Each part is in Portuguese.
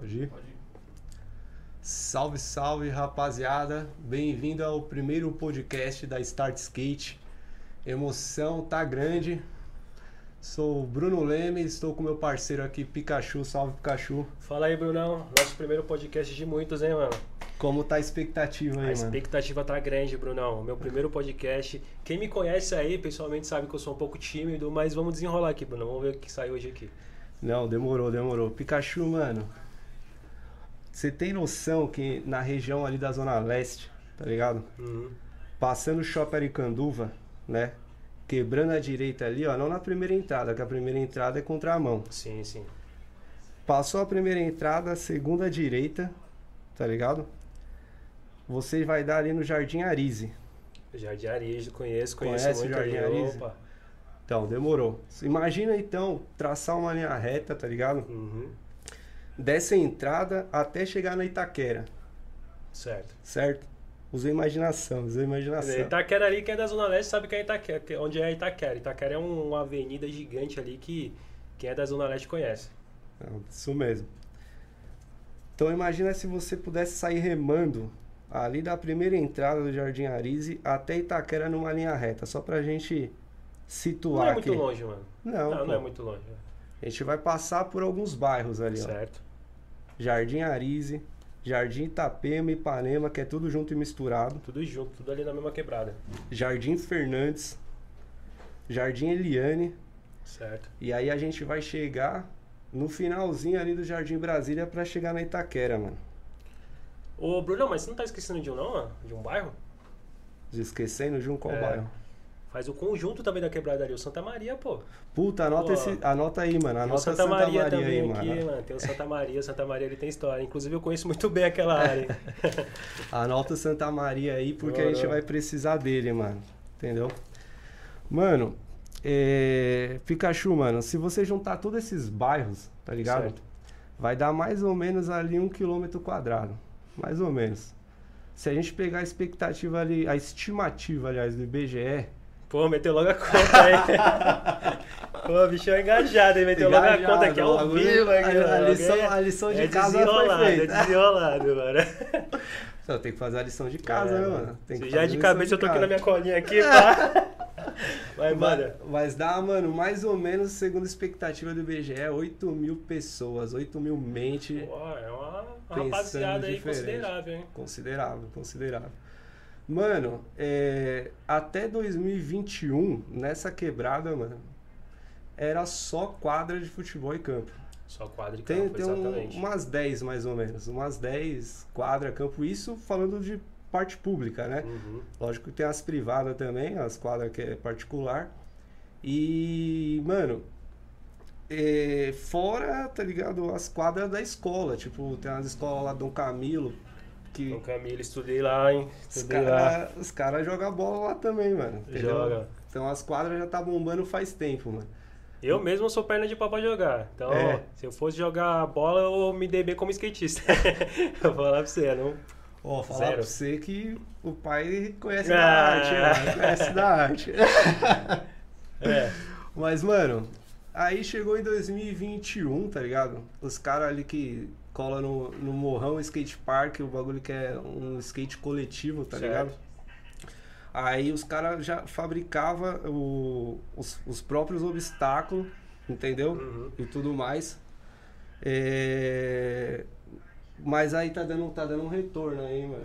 Pode ir? Pode ir. Salve, salve, rapaziada. Bem-vindo ao primeiro podcast da Start Skate. Emoção tá grande. Sou o Bruno Leme, estou com meu parceiro aqui, Pikachu. Salve, Pikachu. Fala aí, Brunão. Nosso primeiro podcast de muitos, hein, mano? Como tá a expectativa aí, a mano? expectativa tá grande, Brunão. Meu primeiro podcast. Quem me conhece aí, pessoalmente, sabe que eu sou um pouco tímido, mas vamos desenrolar aqui, Bruno. Vamos ver o que sai hoje aqui. Não, demorou, demorou. Pikachu, mano, você tem noção que na região ali da Zona Leste, tá ligado? Uhum. Passando o Shopping Aricanduva, né? Quebrando a direita ali, ó, não na primeira entrada, que a primeira entrada é contramão. Sim, sim. Passou a primeira entrada, segunda direita, tá ligado? Você vai dar ali no Jardim Arise. Jardim Arise, conheço, conheço Conhece o muito Jardim ali. Arise? Opa. Então, demorou. Imagina então traçar uma linha reta, tá ligado? Uhum. Dessa entrada até chegar na Itaquera, Certo. certo? Usa imaginação, usa imaginação. Itaquera ali, quem é da Zona Leste sabe que é Itaquera, que- onde é Itaquera. Itaquera é um- uma avenida gigante ali que quem é da Zona Leste conhece. Não, Isso mesmo. Então imagina se você pudesse sair remando ali da primeira entrada do Jardim Arise até Itaquera numa linha reta, só pra gente situar Não é muito aqui. longe, mano. Não, Não, não é muito longe. A gente vai passar por alguns bairros ali, ó. Certo. Jardim Arise, Jardim Itapema, Ipanema, que é tudo junto e misturado. Tudo junto, tudo ali na mesma quebrada. Jardim Fernandes, Jardim Eliane, Certo. e aí a gente vai chegar no finalzinho ali do Jardim Brasília pra chegar na Itaquera, mano. Ô, Bruno, mas você não tá esquecendo de um não, mano? De um bairro? Esquecendo de um qual É. bairro? Faz o conjunto também da quebrada ali, o Santa Maria, pô. Puta, anota, Pô. esse, anota aí, mano. Tem o Anota Santa, Maria, também aí, aqui, mano. mano. Tem o Santa Maria, o Santa Maria ele tem história. Inclusive eu conheço muito bem aquela área. Anota o Santa Maria aí, porque a gente vai precisar dele, mano. Entendeu? Mano, é... Pikachu, mano, se você juntar todos esses bairros, tá ligado? Certo. Vai dar mais ou menos ali um quilômetro quadrado. Mais ou menos. Se a gente pegar a expectativa ali, a estimativa, aliás, do IBGE, Pô, meteu logo a conta aí. Pô, bicho é engajado, hein? Meteu logo a Engajado, conta aqui ao bagulho- vivo. Aqui, a- a mano. lição- a lição de é casa foi desenrolado, feita. É desenrolado, mano. Então, tem que fazer a lição de casa, É, né, mano? Tem já é de a cabeça, eu tô aqui na minha colinha aqui, pá. Vai, mano. Mas, dá, mano, mais ou menos, segundo a expectativa do IBGE, 8 mil pessoas, 8 mil mentes. Pô, é uma, uma rapaziada aí diferente. considerável, hein? Considerável, considerável. Mano, é, até 2021, nessa quebrada, mano, era só quadra de futebol e campo. Só quadro e Tem, campo, tem um- exatamente. umas 10 mais ou menos, umas 10 quadra, campo, isso falando de parte pública, né? Uhum. Lógico que tem as privadas também, as quadras que é particular. E, mano, é, fora, tá ligado? As quadras da escola. Tipo, tem umas escolas lá, Dom Camilo, que Então, Camilo, estudei lá, hein? os Estudei lá. caras os cara jogam bola lá também, mano. entendeu? Joga. Então as quadras já tá bombando faz tempo, mano. Eu mesmo sou perna de pau pra jogar. Então, É. se eu fosse jogar bola, eu me dei bem como skatista. eu vou falar pra você, não. Ó, falar Zero. pra você que o pai conhece Ah. da arte, mano. Conhece da arte. É. Mas, mano, aí chegou em 2021, tá ligado? Os caras ali que colam no, no Morrão Skate Park, o bagulho que é um skate coletivo, tá Certo. ligado? Aí os caras já fabricavam o- os, os próprios obstáculos, entendeu? Uhum. E tudo mais. É, Mas aí tá dando, tá dando um retorno aí, mano.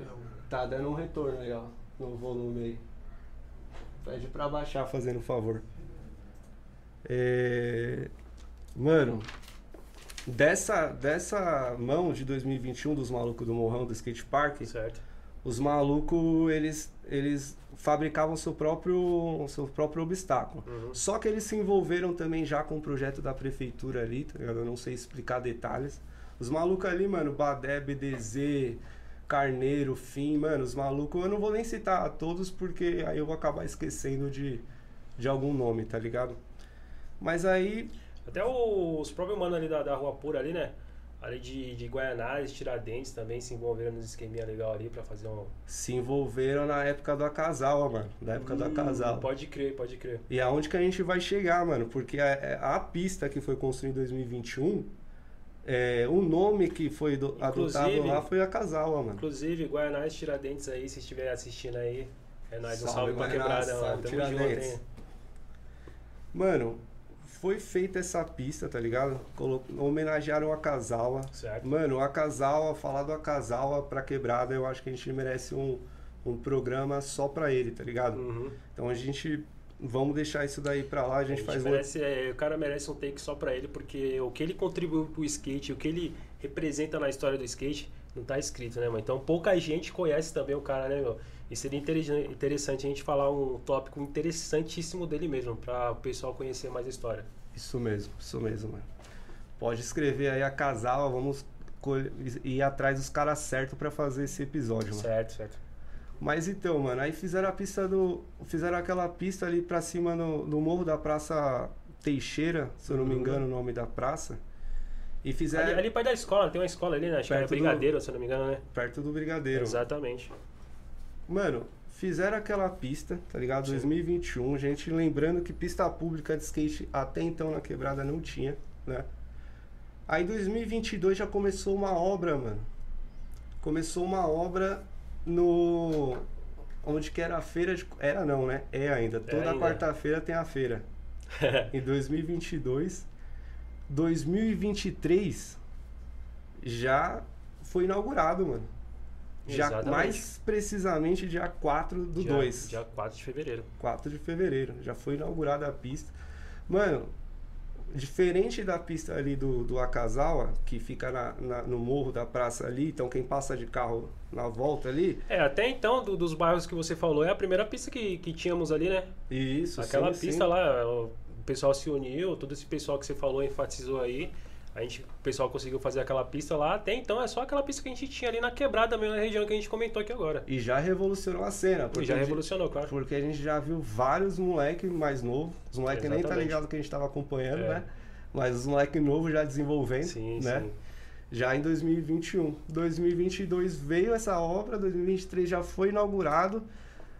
Tá dando um retorno aí, ó, no volume aí. Pede pra baixar, fazendo um favor. É, Mano, dessa, dessa mão de 2021 dos malucos do Morrão do Skate Park, Certo. os malucos, eles, eles fabricavam seu próprio, seu próprio obstáculo. Uhum. Só que eles se envolveram também já com o projeto da prefeitura ali, tá ligado? Eu não sei explicar detalhes. Os malucos ali, mano, Badé, BDZ, Carneiro, Fim, mano, os malucos, eu não vou nem citar todos porque aí eu vou acabar esquecendo de, de algum nome, tá ligado? Mas aí, Até os próprios manos ali da, da Rua Pura ali, né? Ali de, de Guaianazes, Tiradentes também se envolveram nos esqueminha legal ali pra fazer um. se envolveram na época do Acasal, mano. Da época do Hum, Acasal. Pode crer, pode crer. E aonde que a gente vai chegar, mano? Porque a, a pista que foi construída em 2021 É, o nome que foi do- adotado lá foi a Casawa, mano. Inclusive, Guaianás Tiradentes aí, se estiver assistindo aí, é nóis, um Salve, salve pra quebrada, mano. Tamo junto, hein? Mano, foi feita essa pista, tá ligado? Colo- Homenagearam a Casawa. Certo. Mano, a Casawa, falar do Akazawa pra quebrada, eu acho que a gente merece um, um programa só pra ele, tá ligado? Uhum. Então a gente. Vamos deixar isso daí pra lá, a gente, faz um- merece, é, o cara merece um take só pra ele, porque o que ele contribuiu pro skate, o que ele representa na história do skate, não tá escrito, né, mano? Então pouca gente conhece também o cara, né, meu? E seria interessa- interessante a gente falar um tópico interessantíssimo dele mesmo, pra o pessoal conhecer mais a história. Isso mesmo, isso mesmo, mano. Pode escrever aí a Casawa, vamos ir atrás dos caras certos pra fazer esse episódio, mano. Certo, certo. Mas então, mano, aí fizeram a pista do. Fizeram aquela pista ali pra cima no, no morro da Praça Teixeira, se eu não me Uhum. engano o nome da praça. E fizeram Ali, ali perto da escola, tem uma escola ali, né? Acho que era Perto do- Brigadeiro, se eu não me engano, né? perto do Brigadeiro. Exatamente. Mano, fizeram aquela pista, tá ligado? Sim. 2021, gente, lembrando que pista pública de skate até então na quebrada não tinha, né? Aí 2022 já começou uma obra, mano. Começou uma obra no onde que era a feira de... era não, né? É ainda. Toda ainda. quarta-feira tem a feira. em 2022, 2023 já foi inaugurado, mano. Exatamente. mais precisamente dia 4 do dia, 2. Dia 4 de fevereiro. 4 de fevereiro. Já foi inaugurada a pista. Mano, diferente da pista ali do, do Akazawa, que fica na- na- no morro da praça ali, então quem passa de carro na volta ali. É, até então, do- dos bairros que você falou, é a primeira pista que, que tínhamos ali, né? Isso, Aquela sim, pista sim. lá, o pessoal se uniu, todo esse pessoal que você falou enfatizou aí. A gente, o pessoal conseguiu fazer aquela pista lá. Até então é só aquela pista que a gente tinha ali na quebrada mesmo, na região que a gente comentou aqui agora. E já revolucionou a cena. E Porque já revolucionou, claro. Porque a gente já viu vários moleques mais novos. Os moleques nem tá ligado que a gente tava acompanhando, É. né? Mas os moleques novos já desenvolvendo, Sim, né? sim. Já em 2021. 2022 veio essa obra, 2023 já foi inaugurado.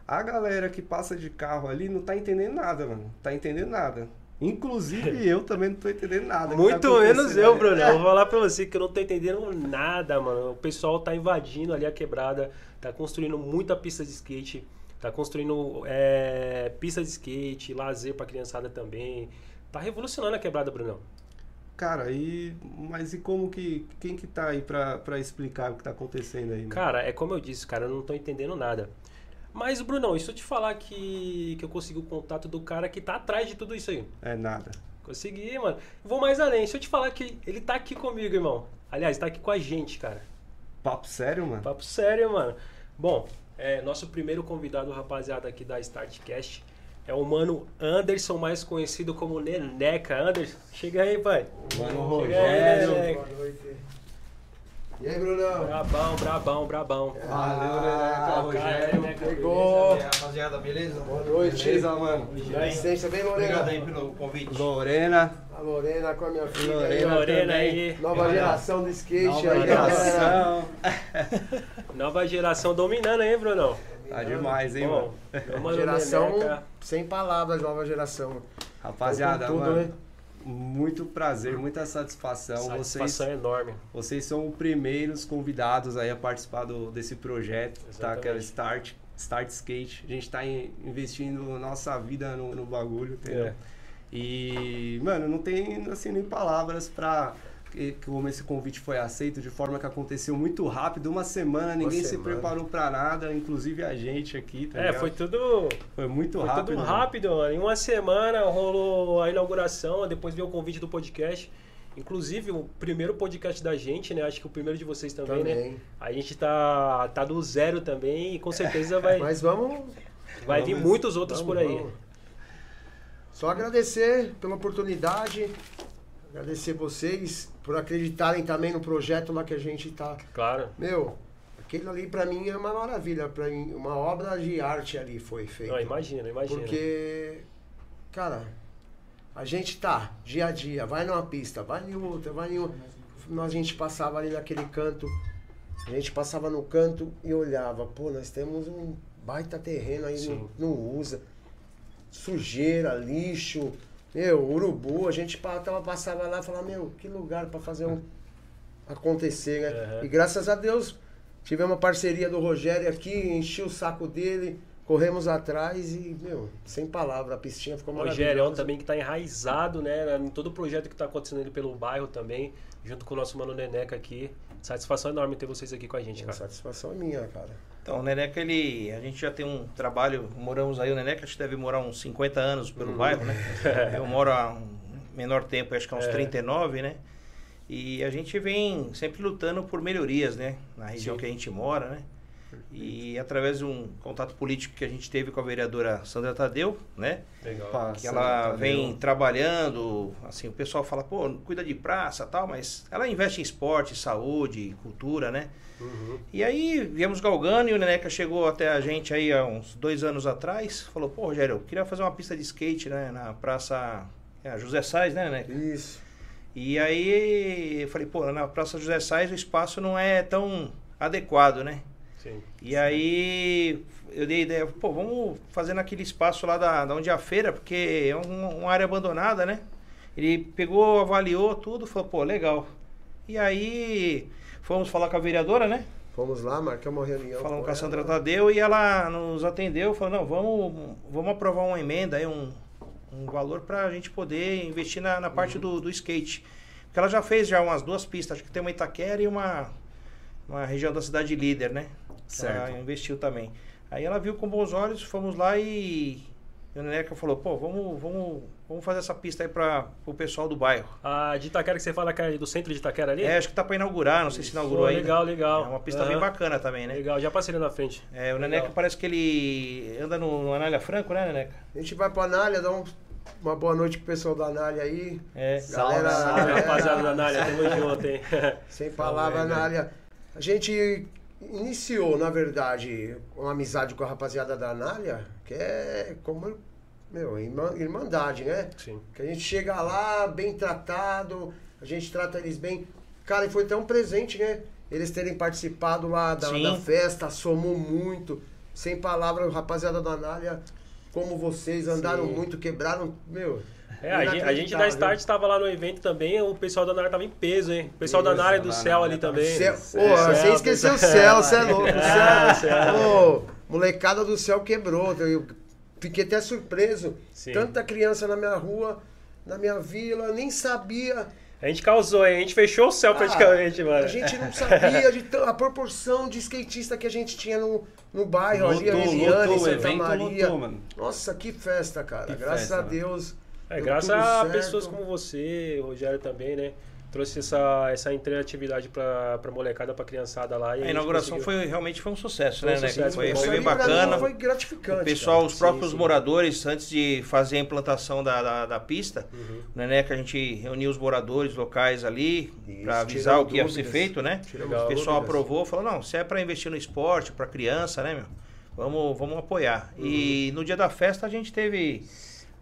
A galera que passa de carro ali não tá entendendo nada, mano. Tá entendendo nada. Inclusive eu também não tô entendendo nada. que Muito tá menos eu. Bruno. Eu vou falar pra você que eu não tô entendendo nada, mano. O pessoal tá invadindo ali a quebrada, tá construindo muita pista de skate, tá construindo é, pista de skate, lazer pra criançada também. Tá revolucionando a quebrada, Brunão. Cara, e. Mas e como que. Quem que tá aí pra, pra explicar o que tá acontecendo aí, mano? Cara, é como eu disse, cara, eu não tô entendendo nada. Mas, Brunão, e se eu te falar que, que eu consegui o contato do cara que tá atrás de tudo isso aí? É nada. Consegui, mano. Vou mais além. Se eu te falar que ele tá aqui comigo, irmão. Aliás, tá aqui com a gente, cara. Papo sério, mano? Papo sério, mano. Bom, é, nosso primeiro convidado, rapaziada, aqui da Startcast é o mano Anderson, mais conhecido como Neneca. Anderson, chega aí, pai. Mano aí, Rogério. Boa noite. E aí, Brunão? Brabão, brabão, brabão. Valeu, né, Ah, Rogério. Neneca, Pegou. beleza, rapaziada, beleza? Boa noite. Beleza, mano? Licença bem, Lorena. Obrigado aí pelo convite. Lorena. A Lorena com a minha filha. aí, Lorena ó. Lorena aí. Nova geração do skate Nova aí, geração. Nova geração dominando aí, Brunão. Tá demais, hein, Bom, mano? mano Geração Neneca. sem palavras, nova geração. Rapaziada, Com tudo, mano, né? Muito prazer, muita satisfação. Vocês, Satisfação enorme. vocês são os primeiros convidados aí a participar do- desse projeto, tá? Exatamente. Aquela Start, Start Skate. A gente tá in- investindo nossa vida no, no bagulho, entendeu? É. E, mano, não tem, assim, nem palavras pra... que- Como esse convite foi aceito, de forma que aconteceu muito rápido, uma semana, ninguém se preparou pra nada, inclusive a gente aqui, tá É, ligado? foi tudo Foi muito Foi rápido. tudo rápido, mano. Em uma semana rolou a inauguração, depois veio o convite do podcast. Inclusive, o primeiro podcast da gente, né? Acho que o primeiro de vocês também, né? Também. A gente tá, tá do zero também e com certeza vai, Mas vamos. vai vir vamos- muitos outros vamos, por aí. vamos. Só agradecer pela oportunidade. Agradecer vocês por acreditarem também no projeto lá que a gente tá. Claro. Meu, aquele ali pra mim é uma maravilha. Pra mim, uma obra de arte ali foi feita. Não, imagina, imagina. Porque, cara, a gente tá dia a dia, vai numa pista, vai em outra, vai em outra. A gente passava ali naquele canto, a gente passava no canto e olhava, pô, nós temos um baita terreno aí, não, não usa. Sujeira, lixo, meu, urubu, a gente tava, passava lá e falava, meu, que lugar pra fazer um, acontecer, né? Uhum. E graças a Deus tivemos uma parceria do Rogério aqui, enchi o saco dele, corremos atrás e, meu, sem palavra, a pistinha ficou O maravilhosa. Rogério também que tá enraizado, né? Em todo o projeto que tá acontecendo ali pelo bairro também, junto com o nosso mano Neneca aqui. Satisfação enorme ter vocês aqui com a gente, A cara. satisfação é minha, cara. Então, o Neneca, ele, a gente já tem um trabalho, moramos aí, o Neneca acho que deve morar uns 50 anos pelo bairro, né? Eu moro há um menor tempo, acho que há uns É. 39, né? E a gente vem sempre lutando por melhorias, né? Na região Sim. que a gente mora, né? E através de um contato político que a gente teve com a vereadora Sandra Tadeu, né? Legal. Que ela vem trabalhando, assim, o pessoal fala, pô, cuida de praça tal, mas ela investe em esporte, saúde, cultura, né? Uhum. E aí viemos galgando e o Neneca chegou até a gente aí há uns dois anos atrás, falou, pô, Rogério, eu queria fazer uma pista de skate, né, na praça é, José Sais, né, Neneca? Isso. E aí eu falei, pô, na praça José Sais o espaço não é tão adequado, né? Sim. E aí eu dei a ideia, pô, vamos fazer naquele espaço lá da, da onde é a feira, porque é um- uma área abandonada, né? Ele pegou, avaliou tudo, falou, pô, legal. E aí fomos falar com a vereadora, né? Fomos lá, marcamos uma reunião. Falamos com a ela. Sandra Tadeu e ela nos atendeu, falou, não, vamos, vamos aprovar uma emenda aí, um, um valor pra gente poder investir na, na parte do, do skate. Porque ela já fez já umas duas pistas, acho que tem uma Itaquera e uma, uma região da cidade líder, né? Que Ela Certo. investiu também. Aí ela viu com bons olhos, fomos lá e, e o Neneca falou, pô, vamos, vamos, vamos fazer essa pista aí para o pessoal do bairro. A de Itaquera que você fala que é do centro de Itaquera ali? É, acho que tá para inaugurar, não sei se inaugurou Pô, ainda. legal, legal. É uma pista bem Aham. bacana também, né? Legal, já passei ali na frente. É, o Neneca Legal. parece que ele anda no, no Anália Franco, né, Neneca? A gente vai pra Anália, dá um- uma boa noite pro pessoal da Anália aí. É. Galera, Salve, rapaziada da Nália, tamo junto, hein? Sem palavra, Anália. A gente iniciou, na verdade, uma amizade com a rapaziada da Anália, que é como, meu, irmã- irmandade, né? Sim. Que a gente chega lá bem tratado, a gente trata eles bem. Cara, e foi até um presente, né? Eles terem participado lá da, da festa, somou muito. Sem palavra, rapaziada da Anália, como vocês andaram Sim. muito, quebraram, meu. É, a gente, a gente da. Start estava lá no evento também, o pessoal da Nária tava em peso, hein? O pessoal da Isso, Nária do da céu ali também. Céu, Céu, Pô, céu, você esqueceu o céu. você é louco. O Ah, céu, céu. Molecada do céu quebrou. Eu fiquei até surpreso. Sim. Tanta criança na minha rua, na minha vila, nem sabia. A gente causou, hein? A gente fechou o céu Ah, praticamente, mano. A gente não sabia de a proporção de skatista que a gente tinha no, no bairro ali, a Lotou, lotou, o Santa Maria. lotou. Nossa, que festa, cara. Que Graças festa, a mano. É, deu graças a certo. pessoas como você, o Rogério também, né? Trouxe essa, essa interatividade pra, pra molecada, pra criançada lá. e A inauguração conseguiu. foi realmente foi um sucesso, Foi um né, sucesso, Foi, foi foi bem bacana. Foi gratificante. O pessoal, cara. os próprios sim. moradores, antes de fazer a implantação da, da, da pista, Uhum. né, né, que a gente reuniu os moradores locais ali para avisar o que ia ser dúvidas. feito, né? Legal. O pessoal dúvidas. aprovou, falou, não, se é para investir no esporte, para criança, né, meu? Vamos, vamos apoiar. E Uhum. no dia da festa a gente teve,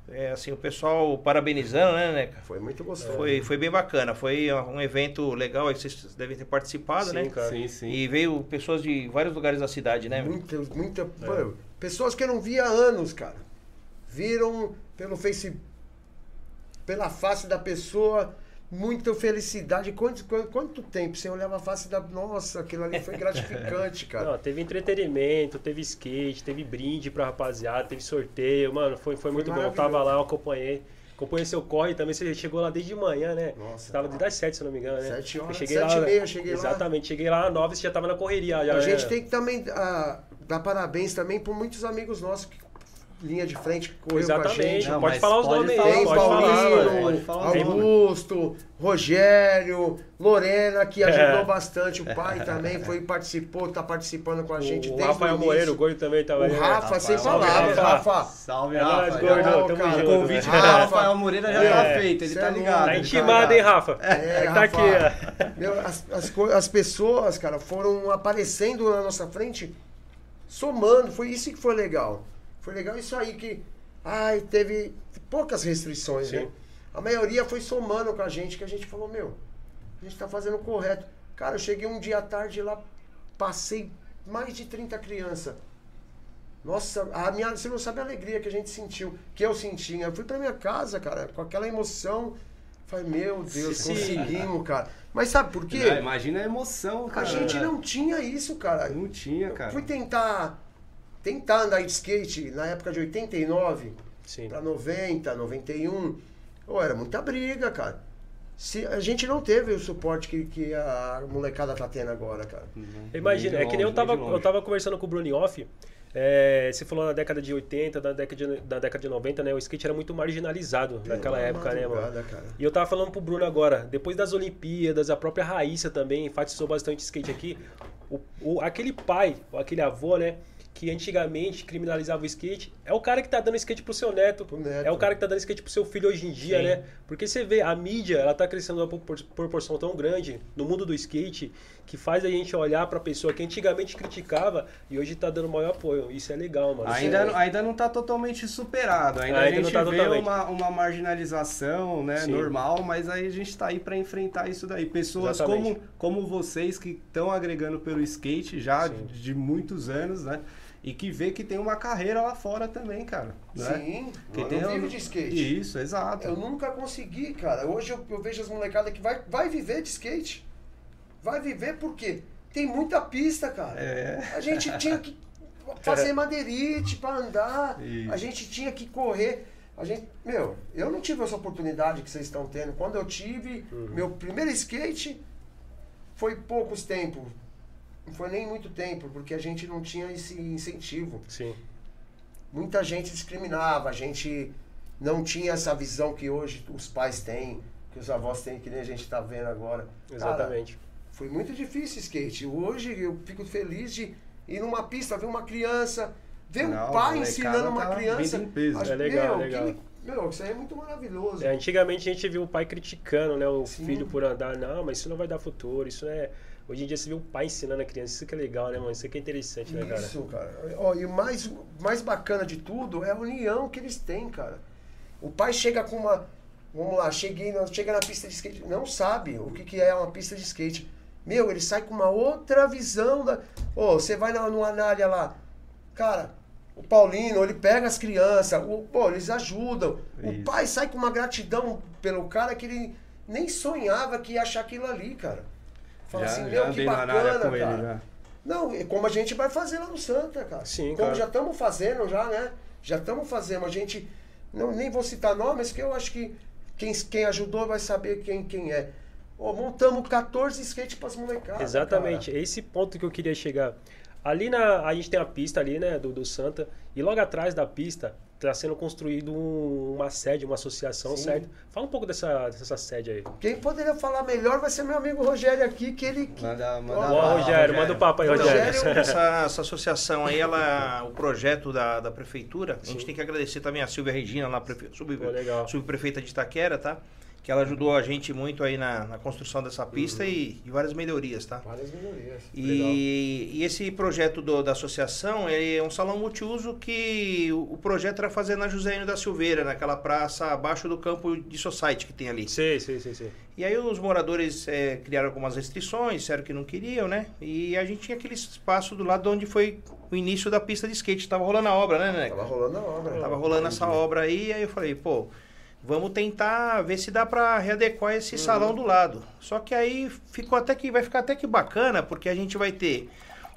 é, assim, o pessoal parabenizando, né, Neca? Foi muito gostoso. Foi, foi bem bacana, foi um evento legal, aí vocês devem ter participado, Sim, né? cara. Sim, sim. E veio pessoas de vários lugares da cidade, né? Muita, muita. É. mano, pessoas que eu não via há anos, cara. Viram pelo Face. Pela face da pessoa. Muita felicidade. Quanto, quanto, quanto tempo você olhava a face da. Nossa, aquilo ali foi gratificante, cara. Não, teve entretenimento, teve skate, teve brinde pra rapaziada, teve sorteio, mano, foi, foi muito bom. Eu tava lá, eu acompanhei. Acompanhei seu corre também, você chegou lá desde manhã, né? Nossa. Você tava desde as 7, se não me engano, né? Sete horas, Eu cheguei sete lá, e meia eu cheguei lá. Exatamente, cheguei lá às 9 você já tava na correria. Já, a gente né? tem que também ah, dar parabéns também por muitos amigos nossos que linha de frente que correu com a Exatamente, gente. Não, pode falar os pode nomes falar, aí, Tem pode Paulino, falar. Augusto, Rogério, Lorena, que ajudou É. bastante. O pai também foi participou, tá participando com a gente O desde Rafael o Moreira, o início. gordo também tava O aí. né? Rafa, sem palavras, Moreira. Rafa. Salve, É Rafa. gordo, tamo cara, junto. O convite do Rafa. Rafael Moreira já É, tá feito, ele tá é ligado. Tá ele intimado, hein, Rafa? É, tá aqui, Rafa. Meu, as, as, as pessoas, cara, foram aparecendo na nossa frente, somando. Foi isso que foi legal. Foi legal isso aí que. Ai, teve poucas restrições, Sim. né? A maioria foi somando com a gente, que a gente falou, meu, a gente tá fazendo o correto. Cara, eu cheguei um dia à tarde lá, passei mais de 30 crianças. Nossa, a minha, você não sabe a alegria que a gente sentiu, que eu senti. né? Eu fui pra minha casa, cara, com aquela emoção. Falei, meu Deus, Sim. conseguimos, cara. Mas sabe por quê? Ah, imagina a emoção, A cara. gente não tinha isso, cara. Não tinha, cara. Fui tentar tentar andar de skate na época de 89 Sim. para 90, 91. Ô, era muita briga, cara. Se, a gente não teve o suporte que, que a molecada tá tendo agora, cara. Imagina, Nem é que nem eu tava, eu tava conversando com o Bruno off. é, você falou na década de 80, da década de, da década de 90, né? O skate era muito marginalizado naquela época, né, mano? cara. E eu tava falando pro Bruno agora, depois das Olimpíadas, a própria Raíssa também enfatizou bastante skate aqui. O, o- aquele pai, ou aquele avô, né? Que antigamente criminalizava o skate, é o cara que tá dando skate pro seu neto. Pro neto. É o cara que tá dando skate pro seu filho hoje em dia, Sim. né? Porque você vê, a mídia, ela tá crescendo uma propor- proporção tão grande no mundo do skate que faz a gente olhar pra pessoa que antigamente criticava e hoje tá dando maior apoio. Isso é legal, mano. Ainda, não- ainda não tá totalmente superado. Ainda, Ainda a não gente tá vê totalmente. uma, uma marginalização né, Sim. normal, mas aí a gente tá aí pra enfrentar isso daí. Pessoas Exatamente. como, como vocês que estão agregando pelo skate já Sim. de, de muitos anos, né? E que vê que tem uma carreira lá fora também, cara. Né? Sim, Que eu tem um- vivo de skate. Isso, exato. Eu nunca consegui, cara. Hoje eu, eu vejo as molecadas que vai, vai viver de skate. Vai viver porque tem muita pista, cara. É. A gente tinha que fazer madeirite pra andar. Isso. A gente tinha que correr. A gente, meu, eu não tive essa oportunidade que vocês estão tendo. Quando eu tive, meu primeiro skate foi poucos tempos. Não foi nem muito tempo, porque a gente não tinha esse incentivo Sim. muita gente discriminava, a gente não tinha essa visão que hoje os pais têm, que os avós têm, que nem a gente está vendo agora. Cara, Exatamente. foi muito difícil skate. Hoje eu fico feliz de ir numa pista, ver uma criança, ver Não, um pai ensinando uma tá criança. em peso. Acho- É legal, meu, legal. que- meu, isso aí é muito maravilhoso. É, antigamente a gente viu o pai criticando, né, o Sim. filho por andar, não, mas isso não vai dar futuro, isso não é. Hoje em dia você vê o pai ensinando a criança, isso que é legal, né, mano? Isso que é interessante, né, cara? Isso, cara. Ó, e o mais, mais bacana de tudo é a união que eles têm, cara. O pai chega com uma. Vamos lá, cheguei na, chega na pista de skate, não sabe o que, que é uma pista de skate. Meu, ele sai com uma outra visão da. Ô, você vai na, no Anália lá. Cara, o Paulino, ele pega as crianças, o, pô, eles ajudam. O Isso. pai sai com uma gratidão pelo cara que ele nem sonhava que ia achar aquilo ali, cara. Fala já, assim, meu, que bacana, com cara. ele. Não, é como a gente vai fazer lá no Santa, cara. Sim, como claro. já estamos fazendo já, né? Já estamos fazendo. A gente. Não, nem vou citar nomes, que eu acho que quem, quem ajudou vai saber quem, quem é. Ó, montamos 14 skates para as molecadas. Exatamente, cara. esse ponto que eu queria chegar. Ali na. A gente tem a pista ali, né, do, do Santa, e logo atrás da pista está sendo construído um- uma sede, uma associação, Sim. certo? Fala um pouco dessa, dessa sede aí. Quem poderia falar melhor vai ser meu amigo Rogério aqui, que ele. que- Manda, manda Ó, bala, Rogério, manda o papo aí, Rogério. Rogério- Essa, essa associação aí, ela, o projeto da, da prefeitura, a gente tem que agradecer também a Silvia Regina, lá, prefe, sub, Pô, subprefeita de Itaquera, tá? Que ela ajudou a gente muito aí na, na construção dessa pista e, e várias melhorias, tá? Várias minorias. E, e esse projeto do- da associação é um salão multiuso que o, o projeto era fazer na José da Silveira, naquela praça abaixo do campo de Society que tem ali. Sim, sim, sim, sim. E aí os moradores eh, criaram algumas restrições, disseram que não queriam, né? E a gente tinha aquele espaço do lado onde foi o início da pista de skate. Tava rolando a obra, né, né? Tava rolando a obra. Tava rolando essa obra aí, aí eu falei, pô, vamos tentar ver se dá pra readequar esse salão do lado. Só que aí ficou até que vai ficar até que bacana, porque a gente vai ter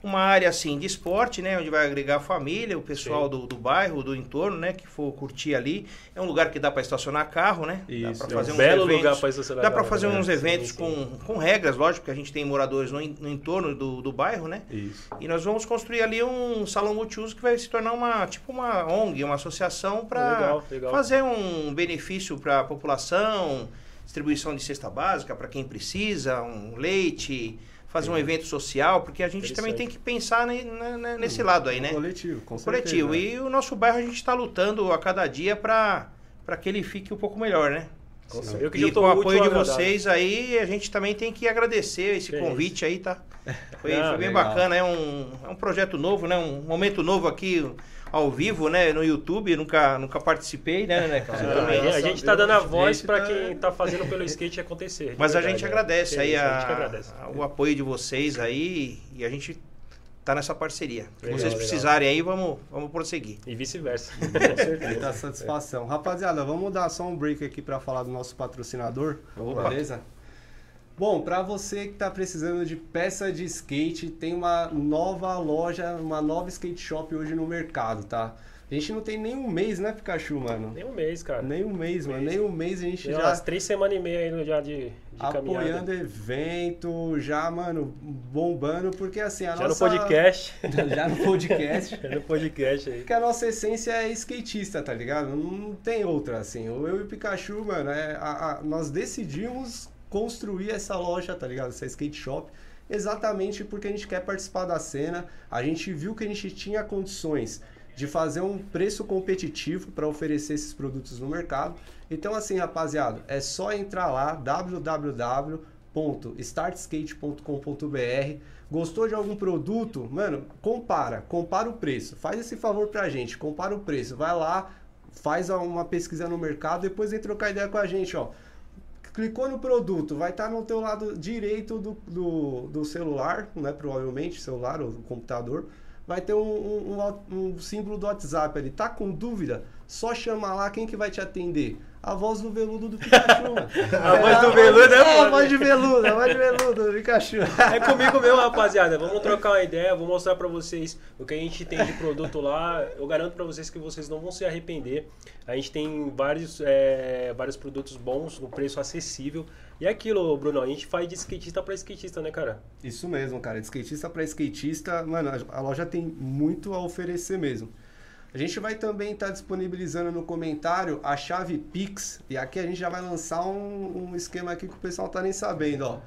uma área assim de esporte, né, onde vai agregar a família, o pessoal Sim. do, do bairro, do entorno, né, que for curtir ali. É um lugar que dá pra estacionar carro, né? Isso, dá pra é um fazer belo eventos. lugar pra estacionar Dá carro, fazer né? uns Sim, eventos sim. Com, com regras, lógico, que a gente tem moradores no, no entorno do, do bairro, né? Isso. E nós vamos construir ali um salão multiuso que vai se tornar uma tipo uma ONG, uma associação para fazer um benefício para a população, distribuição de cesta básica para quem precisa, um leite, fazer um evento social, porque a gente também tem que pensar ne- ne- ne- nesse lado aí, né? Coletivo, com O coletivo. certeza. E o nosso bairro a gente está lutando a cada dia para para que ele fique um pouco melhor, né? Com Sim. certeza. Eu que E com o apoio de vocês aí, a gente também tem que agradecer esse Que convite aí, tá? Foi, Ah, foi bem legal. bacana, é um, é um projeto novo, né? Um momento novo aqui ao vivo, né? No YouTube, nunca, nunca participei, né, né? Ah, também. a gente tá dando a voz tá- quem tá fazendo pelo skate acontecer. Mas a verdade, gente né? agradece Que aí a- a gente agradece. a- o apoio de vocês aí e a gente tá nessa parceria. Se vocês legal. precisarem aí, vamos, vamos prosseguir. E vice-versa. Muita satisfação. Rapaziada, vamos dar só um break aqui para falar do nosso patrocinador. Vamos lá. Beleza? Bom, para você que está precisando de peça de skate, tem uma nova loja, uma nova skate shop hoje no mercado, tá? A gente não tem nem um mês, né, Pikachu, mano? Nem um mês, cara. Nem um mês, mano. Nem um mês a gente Deu já umas três semanas e meia aí já de, de apoiando caminhada. evento, já, mano, bombando, porque assim, a Já nossa... no podcast. já no podcast. Já no podcast aí. Porque a nossa essência é skatista, tá ligado? Não tem outra, assim. Eu e o Pikachu, mano, é, a- a- nós decidimos construir essa loja, tá ligado? Essa skate shop, exatamente porque a gente quer participar da cena. A gente viu que a gente tinha condições de fazer um preço competitivo para oferecer esses produtos no mercado. Então, assim, rapaziada, é só entrar lá, www.startskate.com.br. Gostou de algum produto? Mano, compara, compara o preço. Faz esse favor pra gente, compara o preço. Vai lá, faz uma pesquisa no mercado, depois vem trocar ideia com a gente, ó. Clicou no produto, vai estar no teu lado direito do, do, do celular, né? Provavelmente, celular ou computador. Vai ter um, um, um- um símbolo do WhatsApp ali. Tá com dúvida? Só chama lá, quem que vai te atender? A voz do veludo do Pikachu, mano. A voz do veludo é É, a voz de veludo, a voz de veludo do Pikachu. É comigo mesmo, rapaziada. Vamos trocar uma ideia, vou mostrar pra vocês o que a gente tem de produto lá. Eu garanto pra vocês que vocês não vão se arrepender. A gente tem vários, é, vários produtos bons, no preço acessível. E é aquilo, Bruno, a gente faz de skatista pra skatista, né, cara? Isso mesmo, cara. De skatista para skatista, mano, a loja tem muito a oferecer mesmo. A gente vai também estar disponibilizando no comentário a chave Pix. E aqui a gente já vai lançar um, um esquema aqui que o pessoal tá nem sabendo, ó.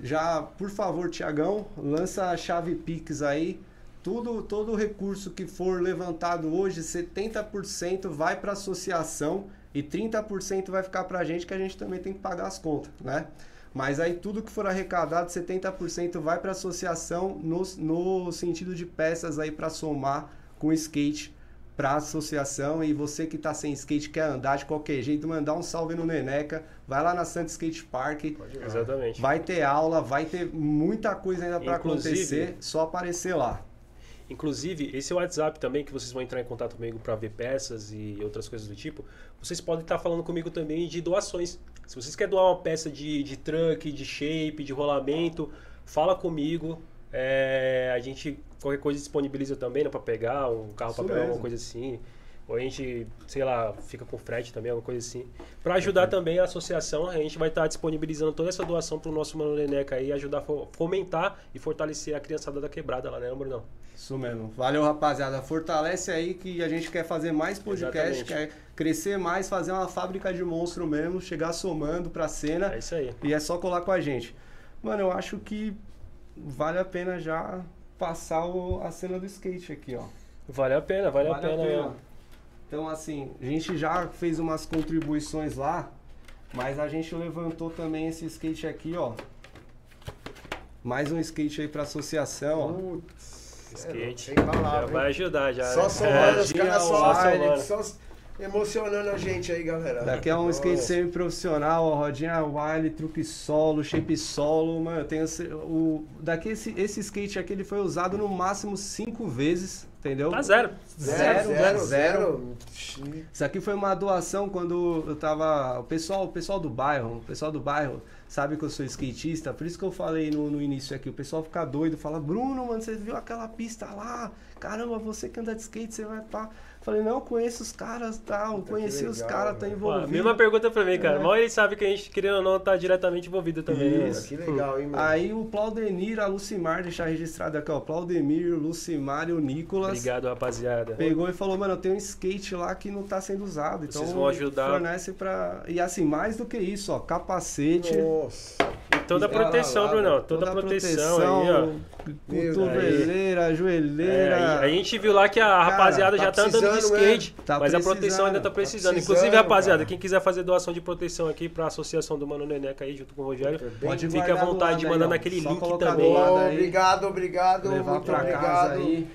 Já, por favor, Tiagão, lança a chave Pix aí. Tudo, todo o recurso que for levantado hoje, 70% vai para a associação e 30% vai ficar para a gente, que a gente também tem que pagar as contas, né? Mas aí tudo que for arrecadado, 70% vai para a associação no, no sentido de peças aí para somar com skate para a associação. E você que está sem skate, quer andar de qualquer jeito, mandar um salve no Neneca, vai lá na Santa Skate Park. Exatamente. Vai ter aula, vai ter muita coisa ainda para acontecer, só aparecer lá. Inclusive, esse WhatsApp também, que vocês vão entrar em contato comigo para ver peças e outras coisas do tipo, vocês podem estar falando comigo também de doações. Se vocês querem doar uma peça de, de truck, de shape, de rolamento, fala comigo. É, a gente, qualquer coisa, disponibiliza também né, para pegar, um carro Isso pegar, mesmo. alguma coisa assim. Ou a gente, sei lá, fica com frete também, alguma coisa assim. Para ajudar também a associação, a gente vai estar disponibilizando toda essa doação para o nosso Mano Neneca aí, ajudar a fo- fomentar e fortalecer a criançada da quebrada lá, né, Brunão? Isso mesmo. Valeu, rapaziada. Fortalece aí que a gente quer fazer mais podcast, Exatamente. quer crescer mais, fazer uma fábrica de monstro mesmo, chegar somando pra cena. É isso aí. E é só colar com a gente. Mano, eu acho que vale a pena já passar o- a cena do skate aqui, ó. Vale a pena, vale, a pena, mesmo. Então, assim, a gente já fez umas contribuições lá, mas a gente levantou também esse skate aqui, ó. Mais um skate aí pra associação, ó. Putz, Skate. é, Já hein? vai ajudar já. Só né? somando, os caras só, online. só emocionando a gente aí, galera. Daqui é um skate semi-profissional, ó, rodinha wile, truque solo, shape solo, mano, tem esse, o daqui esse, esse skate aqui ele foi usado no máximo cinco vezes, entendeu? Tá zero. Zero, zero, zero. zero. Isso aqui foi uma doação quando eu tava. O pessoal, o pessoal do bairro, o pessoal do bairro sabe que eu sou skatista, por isso que eu falei no, no início aqui. O pessoal fica doido, fala, Bruno, mano, você viu aquela pista lá? Caramba, você que anda de skate, você vai pá. Falei, não, conheço os caras tal, que conheci os legal, caras, tá mano. Ó, envolvido. mesma pergunta pra mim, cara. É. Mal ele sabe que a gente, querendo ou não, tá diretamente envolvido também. né? Isso. Que legal, hein, mano? Aí o Claudenir, a Lucimar, deixar registrado aqui, ó. Claudemir, Lucimar e o Nicolas. Obrigado, rapaziada. Pegou e falou, mano, eu tenho um skate lá que não tá sendo usado. Então Vocês vão ajudar. Fornece pra. E assim, mais do que isso, ó, capacete. Nossa. E toda a lá, proteção, lá, Brunão. Toda, a proteção, aí, ó. Cotoveleira, É, joelheira. a gente viu lá que a rapaziada tá já tá andando de precisando, skate, Tá mas a proteção precisando, ainda tá tá precisando. precisando, Inclusive, rapaziada, cara. quem quiser fazer doação de proteção aqui pra Associação do Mano Neneca aí, junto com o Rogério, Pode fique à guardar do vontade de mandar naquele link também. obrigado, obrigado. levar muito pra obrigado. casa aí.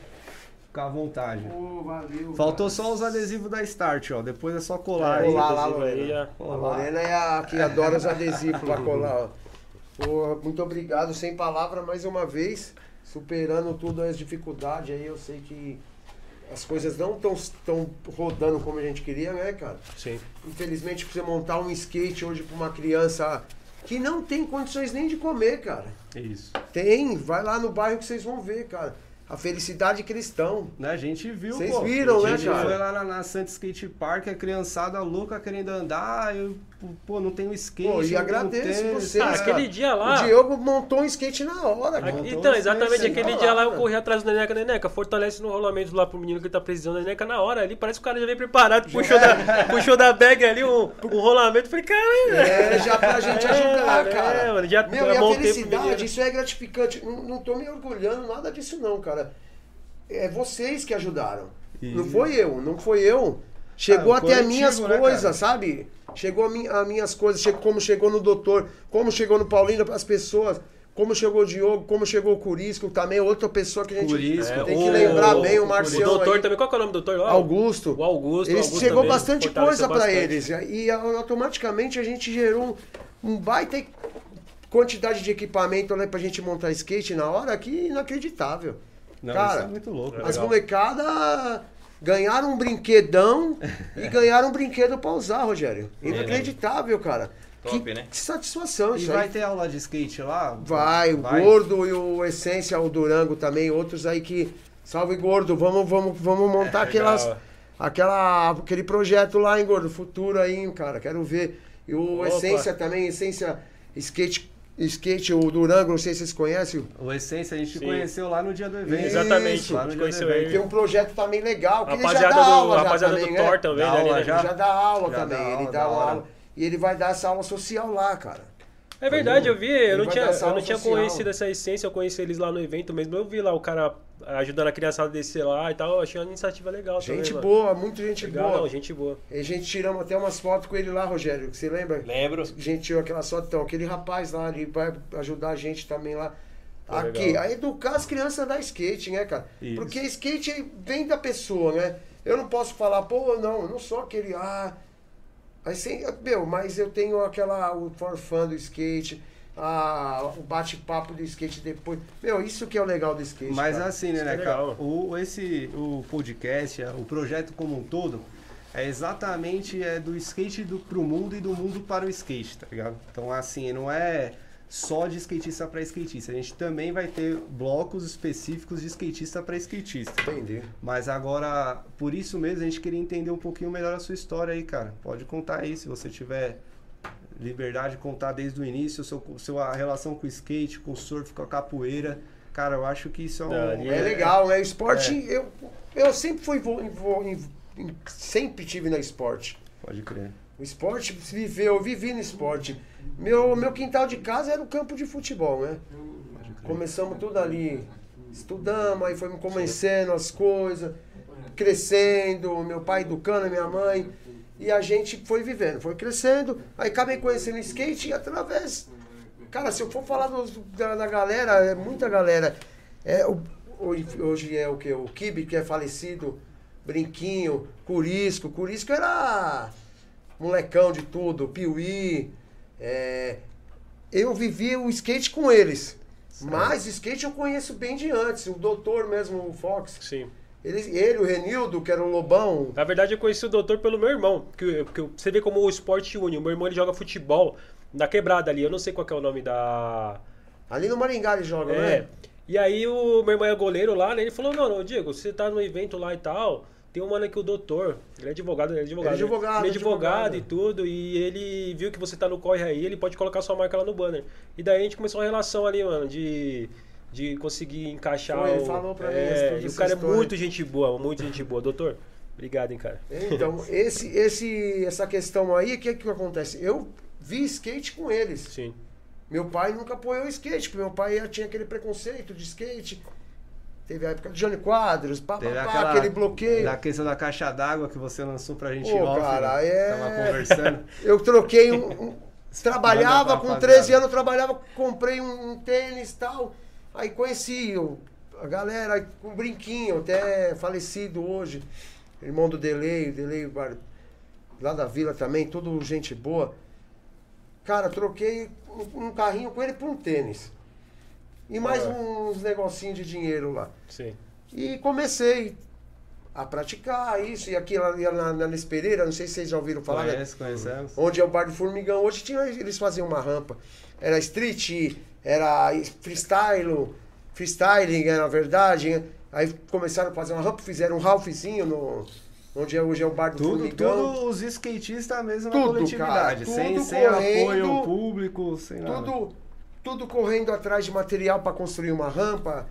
Ficar à vontade. Ô, valeu. Faltou cara. só os adesivos da Start, ó. Depois é só colar aí. Colar lá, Lorena. A Lorena é a que adora os adesivos pra colar, ó. Muito obrigado, sem palavra mais uma vez. superando tudo as dificuldades aí, eu sei que as coisas não estão rodando como a gente queria, né, cara? Sim. Infelizmente, pra você montar um skate hoje pra uma criança que não tem condições nem de comer, cara. Isso. Tem, vai lá no bairro que vocês vão ver, cara. A felicidade cristão. Né, a gente viu, Vocês viram, a gente né, cara? foi lá na, na Santa Skate Park, a criançada louca querendo andar, eu, pô, não tenho skate. Pô, e tenho agradeço tênis. vocês, Ah, cara. aquele dia lá. O Diogo montou um skate na hora, cara. Montou então, exatamente, aquele dia lá, lá eu cara. corri atrás do Neneca, Neneca, fortalece no rolamento lá pro menino que tá precisando, Neneca na hora ali, parece que o cara já veio preparado, puxou da, puxou da bag ali um, um rolamento, falei, caralho, É, já pra gente ajudar, É, cara. é, mano, já Meu, e a felicidade, isso é gratificante. Não, não tô me orgulhando nada disso, não, cara. É vocês que ajudaram. Isso. Não foi eu, não foi eu. Chegou Ah, o até as minhas né, coisas, cara? sabe? Chegou a, mi a minhas coisas, chegou, como chegou no doutor, como chegou no Paulino, as pessoas, como chegou o Diogo, como chegou o Curisco, também outra pessoa que a gente Curisco. tem É, que o- lembrar bem, o O Marcião doutor aí. também, qual que é o nome do doutor? lá? Augusto. O Augusto. Eles Augusto chegou também bastante coisa pra bastante. eles. E automaticamente a gente gerou um, um baita quantidade de equipamento né, pra gente montar skate na hora que inacreditável. Não, Cara, isso é muito louco. As molecadas ganharam um brinquedão e ganharam um brinquedo pra usar, Rogério. Inacreditável, cara. Top, que, né? que satisfação E isso vai aí. ter aula de skate lá? Vai, o Gordo e o Essência, o Durango também, outros aí que. Salve, Gordo, vamos, vamos, vamos montar aquelas, legal. aquela, aquele projeto lá, hein, Gordo? Futuro aí, cara, quero ver. E o Opa. Essência também, Essência Skate, skate, o Durango, não sei se vocês conhecem. O Essência a gente Sim. conheceu lá no dia do evento. Exatamente, Isso, lá a no gente dia do conheceu evento. ele. Tem um projeto também legal, que ele já Rapaziada dá do, aula já rapaziada também, do né? Thor também, Dá né, aula né? já? Já dá aula Já também, dá ele dá aula. E ele vai dar essa aula social lá, cara. É verdade, eu vi, eu não tinha, eu não tinha conhecido essa essência, eu conheci eles lá no evento mesmo. Eu vi lá o cara ajudando a criançada a descer lá e tal. Eu achei uma iniciativa legal Gente também, mano. boa, muito gente Legal, boa. não, gente boa. E a gente tiramos até umas fotos com ele lá, Rogério. que Você lembra? Lembro. A gente tirou aquelas fotos. Então, aquele rapaz lá, ele vai ajudar a gente também lá. Pô, Aqui, legal. a educar as crianças a andar skate, né, cara? Isso. Porque skate vem da pessoa, né? Eu não posso falar, pô, não, eu não sou aquele, ah. Mas, sem, meu, mas eu tenho aquela, o forfã do skate, a, o bate-papo do skate depois. Meu, isso que é o legal do skate. Mas cara. assim, né, é né, cara? O, esse, o podcast, o projeto como um todo, é exatamente é do skate do, pro mundo e do mundo para o skate, tá ligado? Então, assim, não é só de skatista para skatista. A gente também vai ter blocos específicos de skatista para skatista. Entendi. Mas agora, por isso mesmo, a gente queria entender um pouquinho melhor a sua história aí, cara. Pode contar aí, se você tiver liberdade de contar desde o início, seu, sua relação com o skate, com o surf, com a capoeira. Cara, eu acho que isso é um. Ali É legal, né? Esporte, eu, eu sempre fui. sempre tive no esporte. Pode crer. O esporte viveu, eu vivi no esporte. Meu, meu quintal de casa era o campo de futebol, né? Começamos tudo ali, estudamos, aí fomos conhecendo as coisas, crescendo, meu pai educando, minha mãe. E a gente foi vivendo, foi crescendo. Aí acabei conhecendo skate através. Cara, se eu for falar da, da galera, é muita galera. É, o- hoje é o que? O Kibe, que é falecido, Brinquinho, Curisco. Curisco era molecão de tudo, Piuí. É, eu vivi o skate com eles. Mas o skate eu conheço bem de antes. O doutor mesmo, o Fox. Sim. Ele, ele, o Renildo, que era o Lobão. Na verdade, eu conheci o doutor pelo meu irmão. Porque, porque você vê como o esporte une. O meu irmão ele joga futebol na quebrada ali. Eu não sei qual é o nome da. Ali no Maringá ele joga, É. né? E aí o meu irmão é goleiro lá, né? Ele falou, não, não, Diego, você tá no evento lá e tal. Tem um mano aqui, o doutor. Ele é advogado, ele é advogado. Ele é advogado, Ele é advogado advogado. e tudo. E ele viu que você tá no corre aí, ele pode colocar sua marca lá no banner. E daí a gente começou uma relação ali, mano, de. De conseguir encaixar Foi, ele o. falou pra mim é, toda e o cara é história. muito gente boa, muito gente boa. Doutor, obrigado, hein, cara. Então, esse, esse, essa questão aí, o que, que acontece? Eu vi skate com eles. Sim. Meu pai nunca apoiou o skate, porque meu pai tinha aquele preconceito de skate. Teve a época de Johnny Quadros, pá, pá, aquela, aquele bloqueio. Da questão da caixa d'água que você lançou pra gente Pô, off, cara, né? é- Tava conversando. Eu troquei um. um- trabalhava com rapaziada. 13 anos, trabalhava, comprei um, um tênis e tal. Aí conheci o- a galera com um brinquinho, até falecido hoje. Irmão do Delay, o Delay bar- lá da vila também, tudo gente boa. Cara, troquei um, um carrinho com ele por um tênis. E mais Ah. uns negocinhos de dinheiro lá. Sim. E comecei a praticar isso e aquilo ali na, na Nes Pereira, não sei se vocês já ouviram falar, né? Conhece, conhecemos. onde é o bar do Formigão. Hoje tinha, eles faziam uma rampa. Era street, era freestyle, freestyling, era na verdade. Aí começaram a fazer uma rampa, fizeram um Ralphzinho no, onde é, hoje é o bar do Tudo, Formigão. tudo os skatistas mesmo Tudo, na coletividade. cara, sem tudo sem apoio público, sem nada. Tudo, tudo correndo atrás de material para construir uma rampa.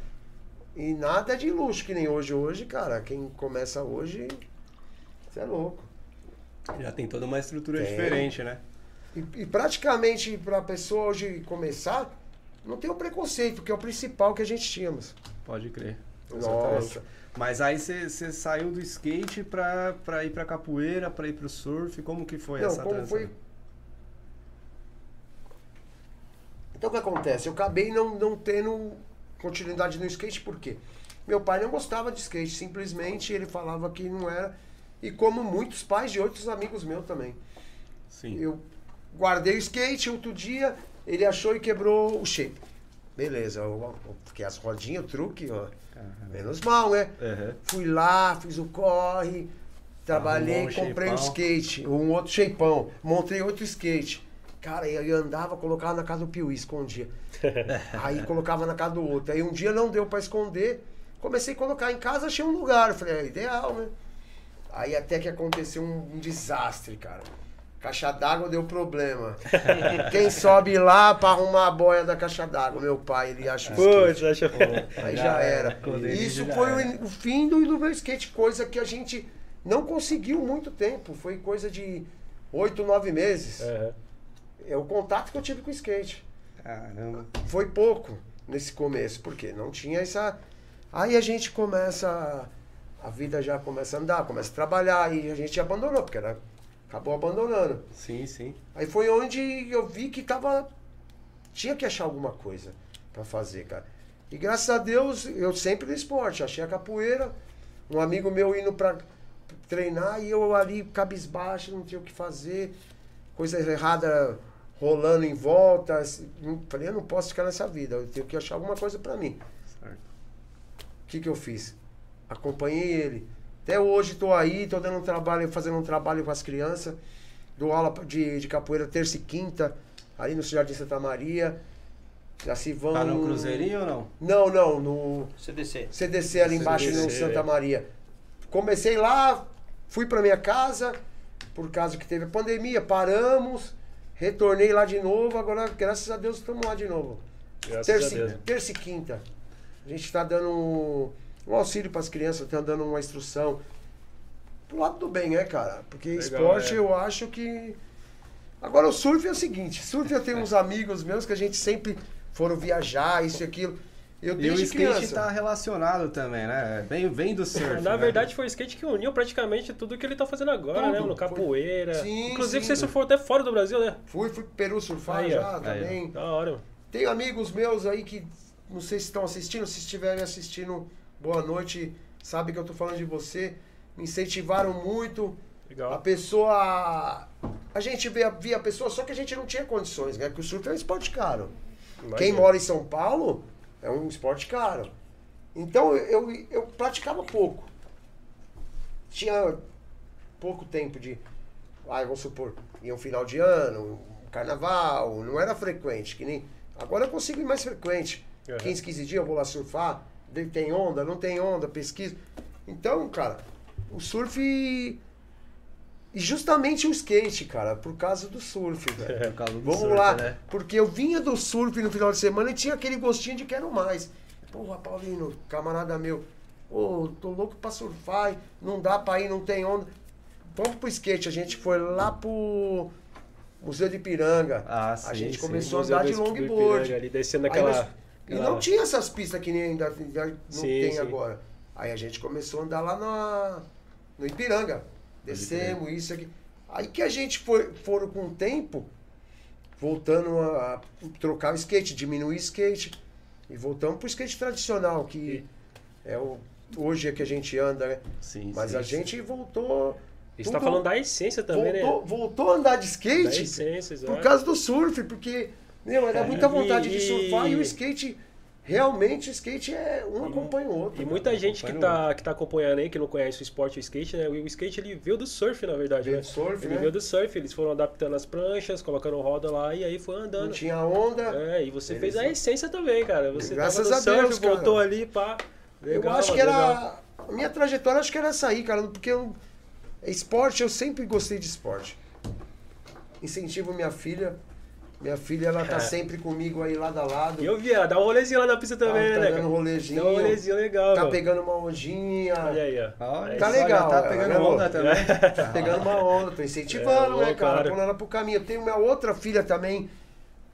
E nada de luxo que nem hoje. Hoje, cara, quem começa hoje, você é louco. Já tem toda uma estrutura Tem. diferente, né? E, e praticamente para a pessoa hoje começar, não tem o preconceito, que é o principal que a gente tínhamos. Pode crer. Nossa. Mas aí você você saiu do skate pra, pra ir pra capoeira, pra ir pro surf. Como que foi Não, essa como transição? foi. Então o que acontece? Eu acabei não, não tendo continuidade no skate, por quê? Meu pai não gostava de skate, simplesmente ele falava que não era. E como muitos pais de outros amigos meus também. Sim. Eu guardei o skate outro dia, ele achou e quebrou o shape. Beleza, eu, eu, fiquei as rodinhas, o truque, ó. Caramba. Menos mal, né? Aham. Fui lá, fiz o corre, trabalhei, Arrumou um comprei um shapeão. skate, um outro shapeão, montei outro skate. Cara, aí eu andava, colocava na casa do Piuí, escondia. aí colocava na casa do outro. Aí um dia não deu pra esconder, comecei a colocar em casa, achei um lugar. Eu falei, é ideal, né? Aí até que aconteceu um, um desastre, cara. Caixa d'água deu problema. Quem sobe lá pra arrumar a boia da caixa d'água? Meu pai, ele acha o skate. Putz, acho... Aí Já já era. Isso já foi o o fim do, do meu skate, coisa que a gente não conseguiu muito tempo. Foi coisa de oito, nove meses. Aham. É o contato que eu tive com o skate. Caramba. Foi pouco nesse começo, porque não tinha essa. Aí a gente começa. A vida já começa a andar, começa a trabalhar, e a gente abandonou, porque era, acabou abandonando. Sim, sim. Aí foi onde eu vi que tava. Tinha que achar alguma coisa pra fazer, cara. E graças a Deus, eu sempre no esporte. Achei a capoeira, um amigo meu indo pra treinar e eu ali cabisbaixo, não tinha o que fazer, coisa errada rolando em volta. Não- Falei, eu não posso ficar nessa vida, eu tenho que achar alguma coisa pra mim. Certo. O que, que eu fiz? Acompanhei ele. Até hoje estou aí, estou dando um trabalho, fazendo um trabalho com as crianças. Dou aula de, de capoeira terça e quinta, ali no Jardim Santa Maria. Já se vão. Tá no Cruzeirinho ou não? Não, não, no CDC. CDC ali embaixo no. Santa Maria. Comecei lá, fui para minha casa, por causa que teve a pandemia, paramos, retornei lá de novo, agora graças a Deus estamos lá de novo. Graças Terça, a Deus. terça e quinta. A gente está dando um, um auxílio para as crianças, tá dando uma instrução. Pro lado do bem, né, cara? Porque Legal, esporte é. eu acho que. Agora o surf é o seguinte, surf eu tenho uns amigos meus que a gente sempre foram viajar, isso e aquilo. Eu E o skate criança. tá relacionado também, né? Vem, vem do surf. Na né? verdade, foi o skate que uniu praticamente tudo que ele tá fazendo agora, Tudo. né? No capoeira. Sim, Inclusive, sim. você surfou até fora do Brasil, né? Fui, fui pro Peru surfar Aí, já Aí, ó. também. Da hora, mano. Tem amigos meus aí que não sei se estão assistindo, se estiverem assistindo, boa noite, sabe que eu tô falando de você. Me incentivaram muito. A Legal. pessoa. A gente via, via a pessoa, só que a gente não tinha condições, né? Porque o surf é um esporte caro. Imagina. Quem mora em São Paulo é um esporte caro. Então eu, eu praticava pouco. Tinha pouco tempo de. Ah, vamos supor, ia um final de ano, um carnaval, não era frequente, que nem. Agora eu consigo ir mais frequente. Uhum. 15, 15 dias eu vou lá surfar, ver tem onda, não tem onda, pesquisa. Então, cara, o surf. E justamente o skate, cara, por causa do surf, velho. Por causa do Vamos surf, lá, né? porque eu vinha do surf no final de semana e tinha aquele gostinho de quero mais. Porra, Paulino, camarada meu, ô, tô louco pra surfar, não dá pra ir, não tem onda. Vamos pro skate, a gente foi lá pro Museu de Ipiranga. Ah, a sim, gente sim. começou a Museu andar de longboard. Ali, descendo aquela... nós- E não tinha essas pistas que nem ainda, não Sim, tem agora. Aí a gente começou a andar lá na, no Ipiranga. Descemos, isso aqui. Aí que a gente foi, foram com o tempo, voltando a, a trocar o skate, diminuir o skate. E voltamos pro skate tradicional, que é o, hoje é que a gente anda, né? Sim, Mas sim, a sim. gente voltou. Você tá tudo- falando da essência também, voltou, né? voltou a andar de skate essência, por causa do surf, porque, meu, era muita E- vontade de surfar e o skate realmente o skate é um acompanha o outro. E cara. muita gente que acompanha tá, que tá acompanhando aí, que não conhece o esporte o skate, né? O skate ele veio do surf, na verdade, Veio né? do surf, ele né? veio do surf, eles foram adaptando as pranchas, colocando roda lá e aí foi Não andando. tinha onda. É, e você Eles- fez a essência também, cara. Você Graças tava no a surf, Deus, cara. voltou ali, pá. eu Legal, acho que mano, era. legal. A minha trajetória acho que era essa aí, cara. Porque eu, esporte, eu sempre gostei de esporte. Incentivo minha filha. Minha filha, ela tá É. sempre comigo aí lado a lado. E eu vi, ela dá um rolezinho lá na pista tá, também, tá né, dando cara? um rolezinho. Dá um rolezinho legal, Tá pegando uma ondinha. Olha aí, ó. Olha, Tá legal, Tá é, pegando né, onda amor? também. Tá pegando uma onda, tô incentivando, É, né, cara? Pondo ela pro caminho. Eu tenho minha outra filha também.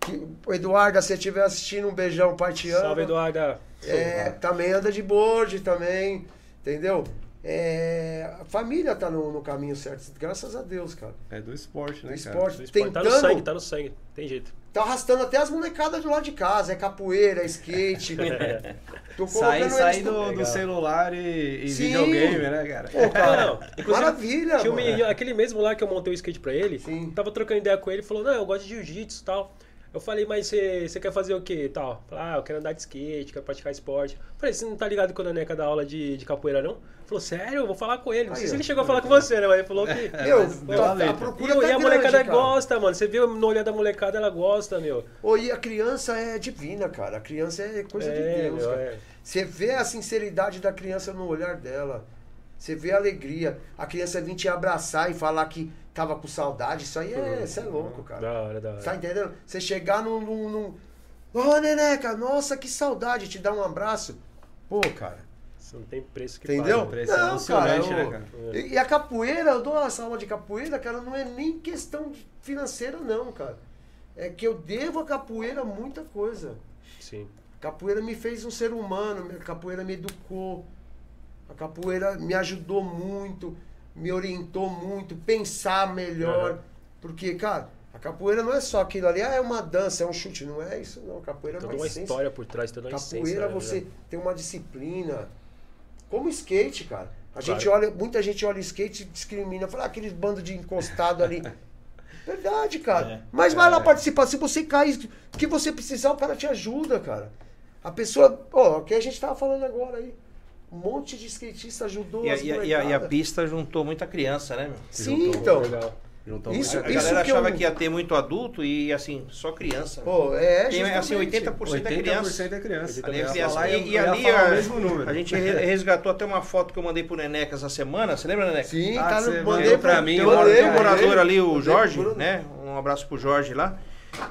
Que, o Eduardo, se você estiver assistindo, um beijão, pai te ama. Salve, Eduarda. É, também anda de board também, entendeu? É, a família tá no, no caminho certo, graças a Deus, cara. É do esporte, né, O cara? esporte O esporte Tá no tentando, sangue, tá no sangue. Tem jeito. tá arrastando até as molecadas do lado de casa, é capoeira, é skate. Tô Sair, colocando sair eles do, do celular e, e Sim. videogame, né, cara? Pô, cara, Não, maravilha, Tinha um mano. menino, aquele mesmo lá que eu montei o skate pra ele, Sim. tava trocando ideia com ele, falou, não, eu gosto de jiu-jitsu e tal. Eu falei, mas você quer fazer o quê tal? Falei, ah, eu quero andar de skate, quero praticar esporte. Falei, você não tá ligado com a Neneca da aula de, de capoeira, não? Falou, sério? Eu vou falar com ele. Não sei Aí, se ele chegou a falar com você, né? Mas ele falou que... Meu, mas deu tá- a procura E, tá e a grande, molecada cara. gosta, mano. Você viu no olhar da molecada, ela gosta, meu. Ô, e a criança é divina, cara. A criança é coisa de É, Deus, meu, cara. é. Você vê a sinceridade da criança no olhar dela. Você vê a alegria. A criança vir te abraçar e falar que tava com saudade. Isso aí é, isso é louco, cara. Da hora, da hora. Tá entendendo? Você chegar num. num, num... Ô, Neneca, nossa, que saudade. Te dar um abraço. Pô, cara. Isso não tem preço que Entendeu? pague. Preço emocionante, eu- né, cara? E, e a capoeira, eu dou essa aula de capoeira, cara, não é nem questão financeira, não, cara. É que eu devo à capoeira muita coisa. Sim. Capoeira me fez um ser humano, a capoeira me educou. A capoeira me ajudou muito, me orientou muito, pensar melhor. Aham. Porque, cara, a capoeira não é só aquilo ali, ah, é uma dança, é um chute. Não é isso, não. A capoeira é Toda uma uma essência. história por trás, toda uma essência. Capoeira né, você né? tem uma disciplina. Como skate, cara. A Claro. gente olha, muita gente olha skate e discrimina, fala ah, aqueles bandos de encostado ali. Verdade, cara. É. Mas vai lá participar. Se você cair, o que você precisar, o cara te ajuda, cara. A pessoa, ó, o que a gente tava falando agora aí. Um monte de skatista ajudou E a, e a- e a- e a pista juntou muita criança, né, meu? Sim, juntou, então. Legal. Juntou Isso- A isso galera que achava eu- que ia ter muito adulto e, assim, só criança. Pô, é, Tem, assim, justamente. 80% é criança. 80% é criança. Ali é criança. falar- E, e ali a, mesmo número. a gente re- resgatou até uma foto que eu mandei pro Neneca essa semana. Você lembra, Neneca? Sim, Ah, tá no mandei pra mim, Tem um, um pra morador ali, o Jorge, né? Um abraço pro Jorge lá.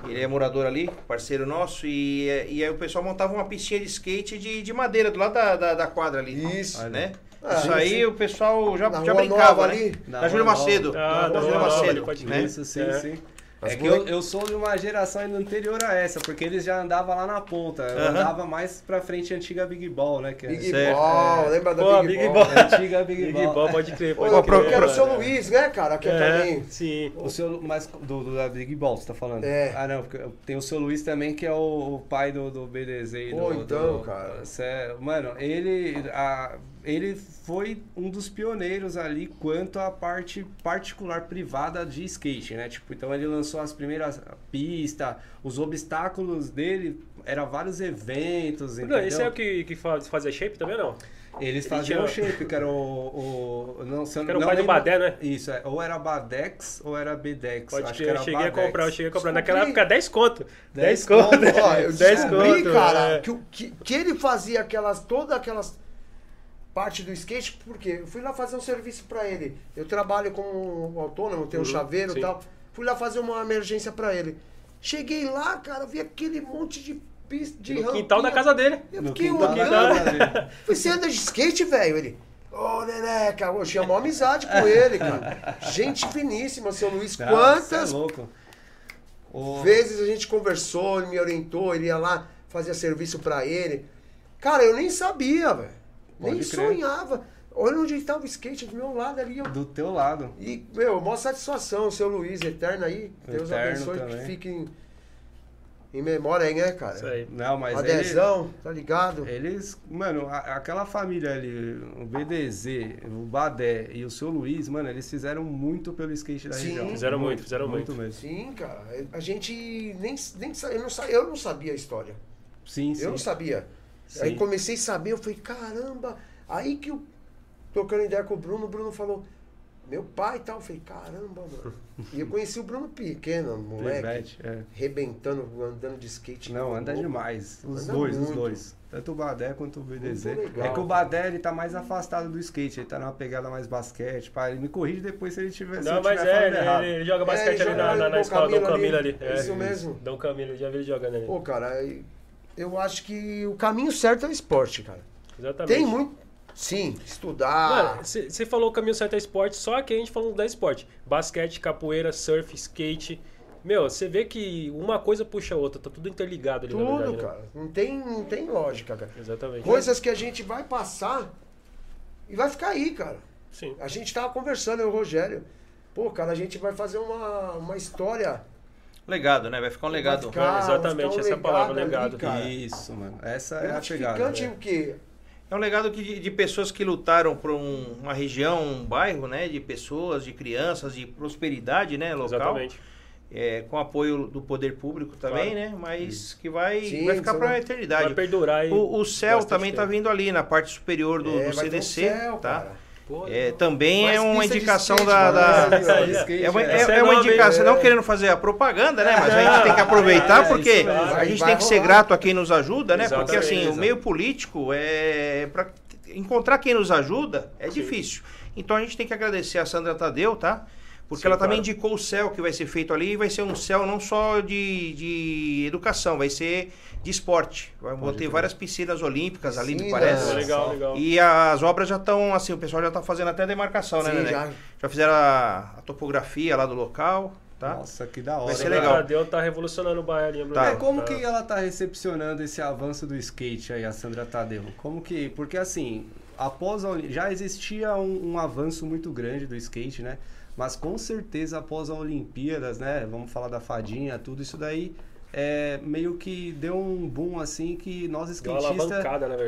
Ele é morador ali, parceiro nosso. E, e aí o pessoal montava uma pistinha de skate de, de madeira do lado da, da, da quadra ali. Isso. Né? Ah, Isso aí sim. o pessoal já, Na já brincava, Nova né? ali. Na Na Júlio Nova. Macedo. Ah, Na Júlio Nova, Macedo. pode né? Isso, sim, É. sim. As É que moleque- eu, eu sou de uma geração ainda anterior a essa, porque eles já andavam lá na ponta. Eu andava mais pra frente a antiga Big Ball, né? Que é- Big Certo. Ball, É. lembra da Pô, Big, Big Ball? Ball. a antiga Big, Big Ball. Ball, pode crer, pode Ô, crer. que era o seu Luiz, né, cara? Que eu É, também. sim. O seu, mas do, do da Big Ball, você tá falando? É. Ah, não, porque tem o seu Luiz também, que é o, o pai do, do BDZ. e Pô, do, então, do- cara. cê- mano, ele, a, ele foi um dos pioneiros ali quanto à parte particular privada de skate, né? Tipo, então ele lançou as primeiras pistas, os obstáculos dele, eram vários eventos, Não, entendeu? esse é o que, que faz- fazia shape também, não? Eles Ele faziam tinha- shape, que era o. o não, se eu Que era o não pai do Badé, né? Isso, é, ou era Badex ou era Bedex. Pode acho que eu era cheguei a Badex. comprar, eu cheguei a comprar. Descobri. Naquela época, 10 conto. 10 10 conto. conto. Ó, eu 10 descobri, conto, cara, é. que, que, que ele fazia aquelas, todas aquelas parte do skate, porque eu fui lá fazer um serviço pra ele. Eu trabalho como autônomo, tenho um Uhum, chaveiro sim. e tal. Fui lá fazer uma emergência pra ele. Cheguei lá, cara, vi aquele monte de pista de No rampinha. quintal da casa dele. Eu No fiquei quintal olhando. Falei, você anda de skate, velho? Ele, ô, Neneca, eu tinha uma amizade com ele, cara. Gente finíssima, seu Luiz. Quantas é louco. O- vezes a gente conversou, ele me orientou, ele ia lá, fazia serviço pra ele. Cara, eu nem sabia, velho. Nem Pode crer. sonhava. Olha onde estava o skate do meu lado ali. ó. Do teu lado. E, meu, maior satisfação, seu Luiz, eterno aí. Deus Eterno abençoe também. que fique em, em memória aí, né, cara? Isso aí. Não, mas A ele, tá ligado? eles, mano, a- aquela família ali, o BDZ, o Badé e o seu Luiz, mano, eles fizeram muito pelo skate da Sim. região. Fizeram muito, fizeram muito. muito. mesmo. Sim, cara. A gente nem, nem eu, não, eu não sabia a história. Sim, sim. Eu não sabia. Sim. Aí comecei a saber, eu falei, caramba. Aí que eu, trocando ideia com o Bruno, o Bruno falou, meu pai e tal. Eu falei, caramba, mano. E eu conheci o Bruno pequeno, moleque. Pivete, é. Rebentando, andando de skate. Não, anda louco. demais. Os Anda dois, os muito. dois. Tanto o Badé quanto o BDZ. Legal, é que o. Badé, ele tá mais afastado do skate. Ele tá numa pegada mais basquete. Pá, ele me corrige depois se ele tiver, se Não, mas tiver é, falando ele, errado. ele joga É, basquete ele ali joga na, ali na, na Dom escola Dom Camilo Camilo ali. ali. É, Isso mesmo. Dom Camilo, já vi ele jogando ali. Pô, cara, eu acho que o caminho certo é o esporte, cara. Exatamente. Tem muito. Sim, estudar. Você falou o caminho certo é esporte, só que a gente falando da esporte. Basquete, capoeira, surf, skate. Meu, você vê que uma coisa puxa a outra, tá tudo interligado ali, na tudo, verdade. né? cara. Não tem, não tem lógica, cara. Exatamente. Coisas que a gente vai passar e vai ficar aí, cara. Sim. A gente tava conversando, eu e o Rogério. Pô, cara, a gente vai fazer uma, uma história. Legado, né? Vai ficar um legado. Vai ficar- Exatamente, vai ficar um essa é a palavra, ali, legado. cara. Isso, mano. Essa é a pegada. Gratificante né? o quê? É um legado que, de, de pessoas que lutaram por um- uma região, um bairro, né? De pessoas, de crianças, de prosperidade, né? Local. Exatamente. É, com apoio do poder público também, Claro. né? Mas que vai, Sim, vai ficar para a vai- Vai eternidade. perdurar aí. O, o céu também tá tempo. vindo ali na parte superior do, É, do vai ter um CDC, céu, tá? cara. É, também é uma indicação skate, da, da- É, skate, É uma, é. é- é é uma indicação, hein? não querendo fazer a propaganda, né? Mas a gente tem que aproveitar É, porque a gente tem que ser grato a quem nos ajuda, né? Porque assim, o meio político é para encontrar quem nos ajuda é difícil. Então a gente tem que agradecer a Sandra Tadeu, tá? Porque Sim, ela também claro. indicou o céu que vai ser feito ali e vai ser um céu não só de, de educação, vai ser de esporte. Vai- Vão ter várias piscinas olímpicas ali, me Piscinas. parece. Legal, legal. E as obras já estão, assim, o pessoal já tá fazendo até demarcação, né, Sim, Nené? já. Já fizeram a, a topografia lá do local, tá? Nossa, que da hora. Vai ser né? legal. Tadeu tá revolucionando o bairro ali, Bruno. Tá. É, como Tá. que ela tá recepcionando esse avanço do skate aí, a Sandra Tadeu? Como que. Porque assim, após a, já existia um, um avanço muito grande do skate, né? Mas com certeza após a Olimpíadas, né? Vamos falar da fadinha, tudo isso daí. É, meio que deu um boom assim que nós skatistas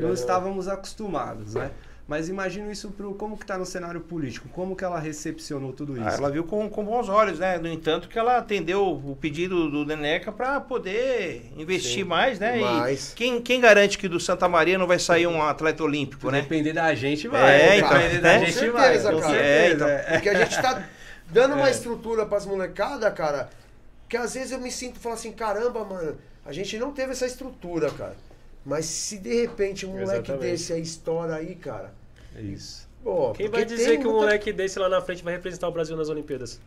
não né? estávamos acostumados, né? Mas imagino isso pro como que tá no cenário político, como que ela recepcionou tudo isso? Ah, ela viu com, com bons olhos, né? No entanto, que ela atendeu o pedido do Neneca para poder investir Sim. mais, né? Mais. E quem, quem garante que do Santa Maria não vai sair um atleta olímpico, Se né? depender da gente, vai. É, Se então, depender da né? gente, Com vai. certeza, Com cara. É, então. é. Porque a gente tá dando uma É. estrutura pras molecada, cara, que às vezes eu me sinto falar assim, caramba, mano, a gente não teve essa estrutura, cara. Mas se de repente um moleque Exatamente. desse aí estoura aí, cara, Isso. pô, Quem vai dizer que um muita- moleque desse lá na frente vai representar o Brasil nas Olimpíadas?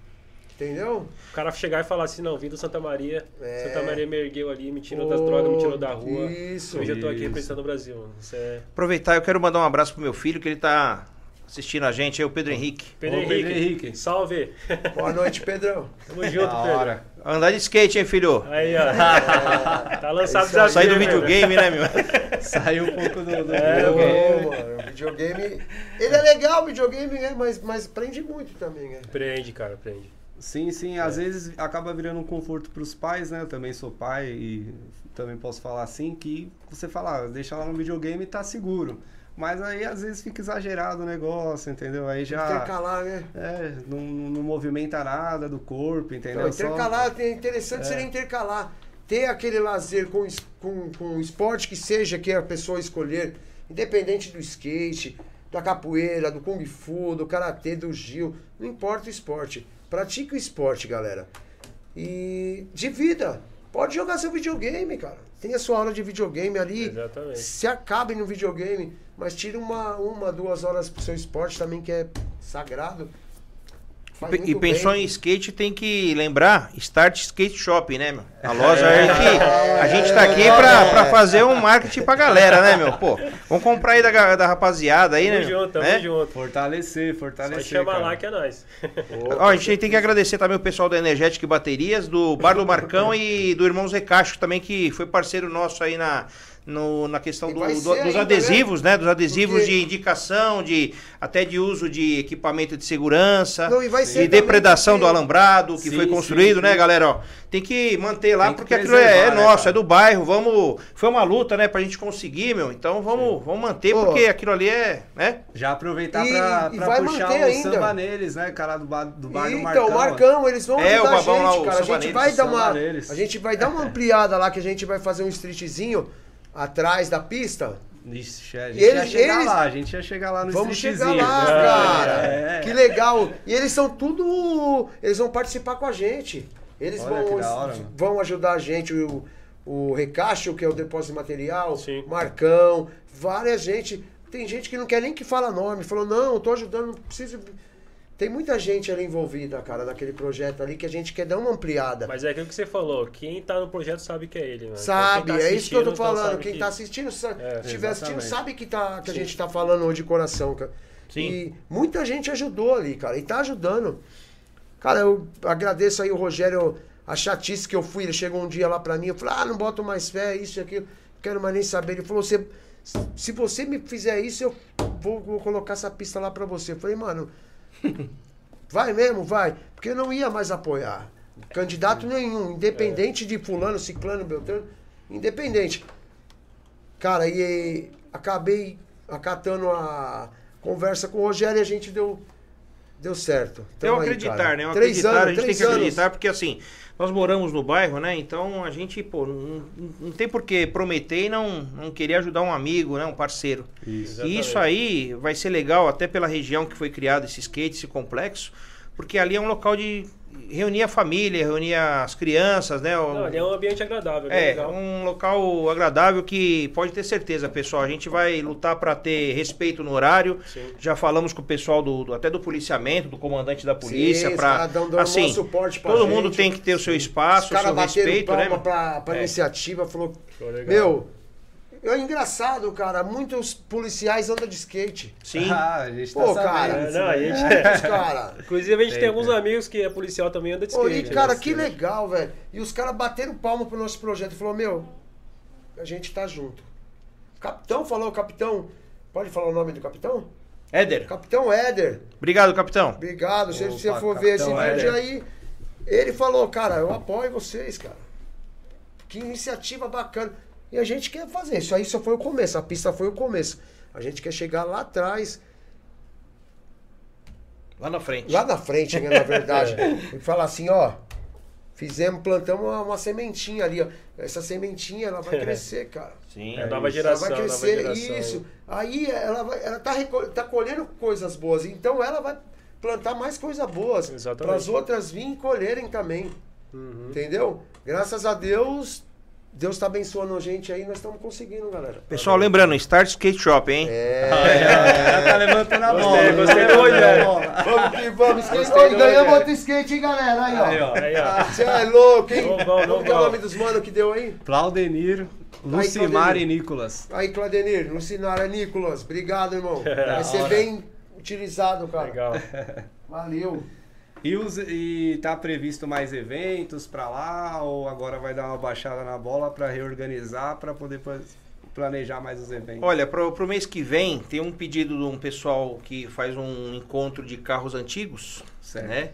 Entendeu? O cara chegar e falar assim, não, vim do Santa Maria, É. Santa Maria me ergueu ali, me tirou das Pô, drogas, me tirou da rua. Isso. Hoje eu tô aqui Isso. representando o Brasil. Isso é... Aproveitar, eu quero mandar um abraço pro meu filho, que ele tá assistindo a gente, é o Pedro Henrique. Pedro Ô, Pedro Henrique, Henrique. salve! Boa noite, Pedrão. Tamo junto, Da Pedro. hora. Andar de skate, hein, filho? Aí, ó. tá lançado aí. desafio. Sair do Pedro? videogame, né, meu? Saiu um pouco do. do É, Ô, mano, o videogame. Ele é legal, o videogame, né? Mas, mas prende muito também, né? Prende, cara, prende. Sim, sim. Às vezes acaba virando um conforto para os pais, né? Eu também sou pai e também posso falar assim que você fala, ah, deixa lá no videogame e tá seguro. Mas aí às vezes fica exagerado o negócio, entendeu? Aí já Intercalar, né? é, não, não movimenta nada do corpo, entendeu? Então, Só- intercalar, é interessante seria intercalar. Ter aquele lazer com, com, com o esporte que seja que a pessoa escolher, independente do skate, da capoeira, do kung fu, do karatê, do gil, não importa o esporte. Pratique o esporte, galera. E de vida. Pode jogar seu videogame, cara. Tem a sua aula de videogame ali. Exatamente. Se acabe no videogame, mas tira uma, uma, duas horas pro seu esporte também, que é sagrado. E pensou bem. em skate, tem que lembrar Start Skate Shop, né, meu? A loja aí que a gente tá aqui pra, pra fazer um marketing pra galera, né, meu? Pô, vamos comprar aí da, da rapaziada aí, Tamo né? meu? junto, tamo Né? junto. Fortalecer, Só fortalecer. chama cara. lá que é nóis. Ó, a gente tem que agradecer também o pessoal da Energética e Baterias, do Bar do Marcão e do Irmãos Recacho também, que foi parceiro nosso aí na, no- na questão do- do- dos ainda, adesivos, né? Dos adesivos Porque- de indicação, de até de uso de equipamento de segurança, Não, e vai ser de depredação do alambrado que Sim, foi construído, sim. né, galera? Ó, tem que manter lá que porque aquilo é, é né, nosso, cara? é do bairro. Vamos, foi uma luta, né, pra gente conseguir, meu. Então vamos, vamos manter Pô. porque aquilo ali é, né? Já aproveitar E- pra, e pra puxar manter o ainda. samba neles, né, cara, do, ba, do bar do então, Marcão. o Marcão, eles vão É, ajudar o a babão gente, lá, o cara. A gente vai dar uma, a gente vai dar uma ampliada lá que a gente vai fazer um streetzinho atrás da pista. Ixi, a gente Eles- ia chegar eles- lá, a gente ia chegar lá no Vamos chegar lá, É, cara. é, é. Que legal. E eles são tudo. Eles vão participar com a gente. Eles Olha vão, hora, vão ajudar a gente. O, o Recacho, que é o depósito de material, Sim. Marcão, várias gente. Tem gente que não quer nem que fala nome. Falou, não, eu tô ajudando, não preciso. Tem muita gente ali envolvida, cara, naquele projeto ali que a gente quer dar uma ampliada. Mas é aquilo que você falou, quem tá no projeto sabe que é ele, né? Sabe, Então, quem tá é isso que eu tô então falando. sabe Quem que- tá assistindo, sa- É, se estiver assistindo, sabe que, tá, que a gente tá falando hoje de coração, cara. Sim. E muita gente ajudou ali, cara, e tá ajudando. Cara, eu agradeço aí o Rogério, a chatice que eu fui. Ele chegou um dia lá pra mim, eu falei, ah, não boto mais fé, isso e aquilo, não quero mais nem saber. Ele falou, você, se você me fizer isso, eu vou, vou colocar essa pista lá pra você. Eu falei, mano, vai mesmo, vai. Porque eu não ia mais apoiar. Candidato nenhum, independente de fulano, ciclano, beltrano, independente. Cara, e acabei acatando a conversa com o Rogério e a gente deu, deu certo. É Tamo o aí, acreditar, cara. né? O Três acreditar, anos, a gente tem que anos. acreditar, porque assim, nós moramos no bairro, né? Então a gente, pô, não, não tem por que prometer e não, não querer ajudar um amigo, né? Um parceiro. Isso. E isso aí vai ser legal até pela região que foi criado esse skate, esse complexo, porque ali é um local de reunir a família, reunir as crianças, né? O- Não, ali é um ambiente agradável, é, legal. um local agradável que pode ter certeza, pessoal. A gente vai lutar para ter respeito no horário. Sim. Já falamos com o pessoal do, do- até do policiamento, do comandante da polícia, para assim, suporte pra todo gente. mundo tem que ter o seu espaço, Os o seu respeito, palma né? pra É. iniciativa, falou, meu, é engraçado, cara, muitos policiais andam de skate. Sim. Ah, a gente tá Pô, sabendo cara, não, a né? gente- Muitos, cara. Inclusive, a gente tem, Tem, alguns amigos que é policial também anda de Ô, skate. e, né? cara, que legal, velho. E os caras bateram palma pro nosso projeto e falou, meu, a gente tá junto. O capitão falou, capitão, pode falar o nome do capitão? Éder, Capitão Éder. Obrigado, capitão. Obrigado. Se Opa, você for ver esse Capitão vídeo Éder. aí, ele falou, cara, eu apoio vocês, cara. Que iniciativa bacana. E a gente quer fazer. Isso aí só foi o começo. A pista foi o começo. A gente quer chegar lá atrás, Lá na frente. lá na frente, né, na verdade. E falar assim, ó. Fizemos, plantamos uma, uma sementinha ali, ó. Essa sementinha, ela vai crescer, cara. Sim. É, nova isso. geração, ela vai nova crescer, geração. isso. Aí ela, vai, ela tá, tá colhendo coisas boas. Então ela vai plantar mais coisas boas. Exatamente. Para as outras virem colherem também. Uhum. Entendeu? Graças a Deus, Deus tá abençoando a gente aí, nós estamos conseguindo, galera. Pessoal, lembrando, Start Skate Shop, hein? É. É, tá levantando a Gostei, bola. gostei do levantando a Rogério. bola. Vamos que vamos. Skate. Gostei ganhamos outro skate, hein, galera? Aí, ó. Aí, ó. Aí, ó. Você é louco, hein? Que é o nome dos mano que deu aí? Claudenir, Lucimar Claudenir. e Nicolas. Aí, Cladenir, Lucinara Nicolas. Obrigado, irmão. Vai ser bem utilizado, cara. Legal. Valeu. E, os, e tá previsto mais eventos pra lá? Ou agora vai dar uma baixada na bola pra reorganizar, pra poder planejar mais os eventos? Olha, pro, pro mês que vem, tem um pedido de um pessoal que faz um encontro de carros antigos, Certo. né?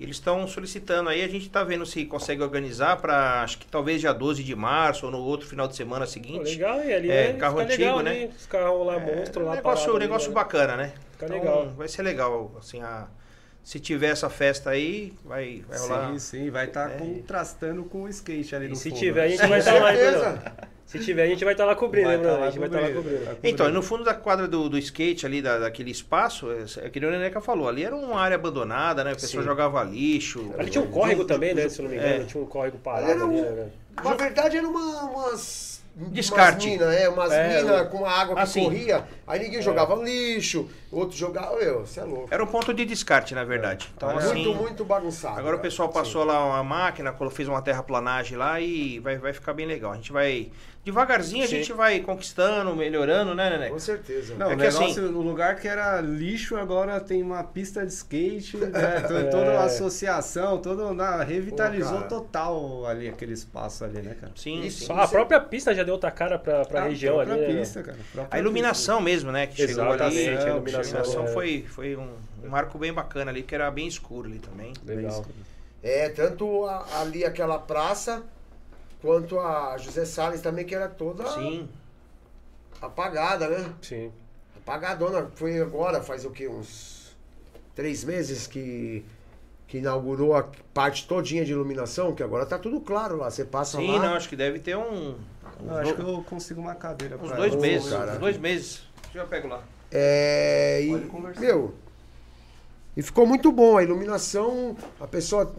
Eles estão solicitando aí, a gente tá vendo se consegue organizar para acho que talvez dia 12 de março ou no outro final de semana Pô, seguinte. legal, e ali É, né, carro fica legal antigo, ali, né? Os carros lá, monstro É, lá. negócio, parado ali, negócio né? bacana, né? Fica Então, legal. Vai ser legal, assim, a, se tiver essa festa aí, vai, vai rolar. Sim, sim, vai estar É. contrastando com o skate ali E no se fundo. tiver, a gente vai estar lá, entendeu? Se tiver, a gente vai estar lá cobrindo, Vai né, tá lá A gente vai estar lá cobrindo. cobrindo. Então, e no fundo da quadra do, do skate ali, da, daquele espaço, é, é que o Neneca falou, ali era uma área abandonada, né? A pessoa Sim. jogava lixo. Ali tinha um córrego também, né? Se eu não me engano, É. tinha um córrego parado Era ali, um- né, velho? Na verdade, era uma, umas. Descarte. Umas minas, é, umas É, minas com a água que assim. corria. Aí ninguém É. jogava lixo, outro jogava. Meu, você é louco. Era um ponto de descarte, na verdade. Então, Olha, assim, muito, muito bagunçado. agora o cara. pessoal passou lá uma máquina, fez uma terraplanagem lá e vai, vai ficar bem legal. A gente vai, devagarzinho, a Sim. gente vai conquistando, melhorando, né, Neneca? Com certeza. Não, É o que negócio, assim- no lugar que era lixo, agora tem uma pista de skate, né? É. Toda a associação, toda, na- revitalizou Pô, total ali, aquele espaço ali, né, cara? Sim, Isso. sim. A própria pista já deu outra cara pra, pra A região ali, própria né? pista, cara. a própria A iluminação mesmo, né? Que chegou ali. A A iluminação, iluminação é. foi, foi um, um marco bem bacana ali, que era bem escuro ali também. pista. Legal. É, tanto a- ali aquela praça, quanto a José Salles também, que era toda Sim. apagada, né? Sim. Apagadona. Foi agora, faz o quê? Uns três meses que, que inaugurou a parte todinha de iluminação, que agora tá tudo claro lá. Você passa Sim, lá. não, acho que deve ter um, Eu acho que eu consigo uma cadeira Uns pra dois ela. meses. cara. Uns dois meses. Já eu pego lá. É, e, Pode conversar. meu, e ficou muito bom. A iluminação, a pessoa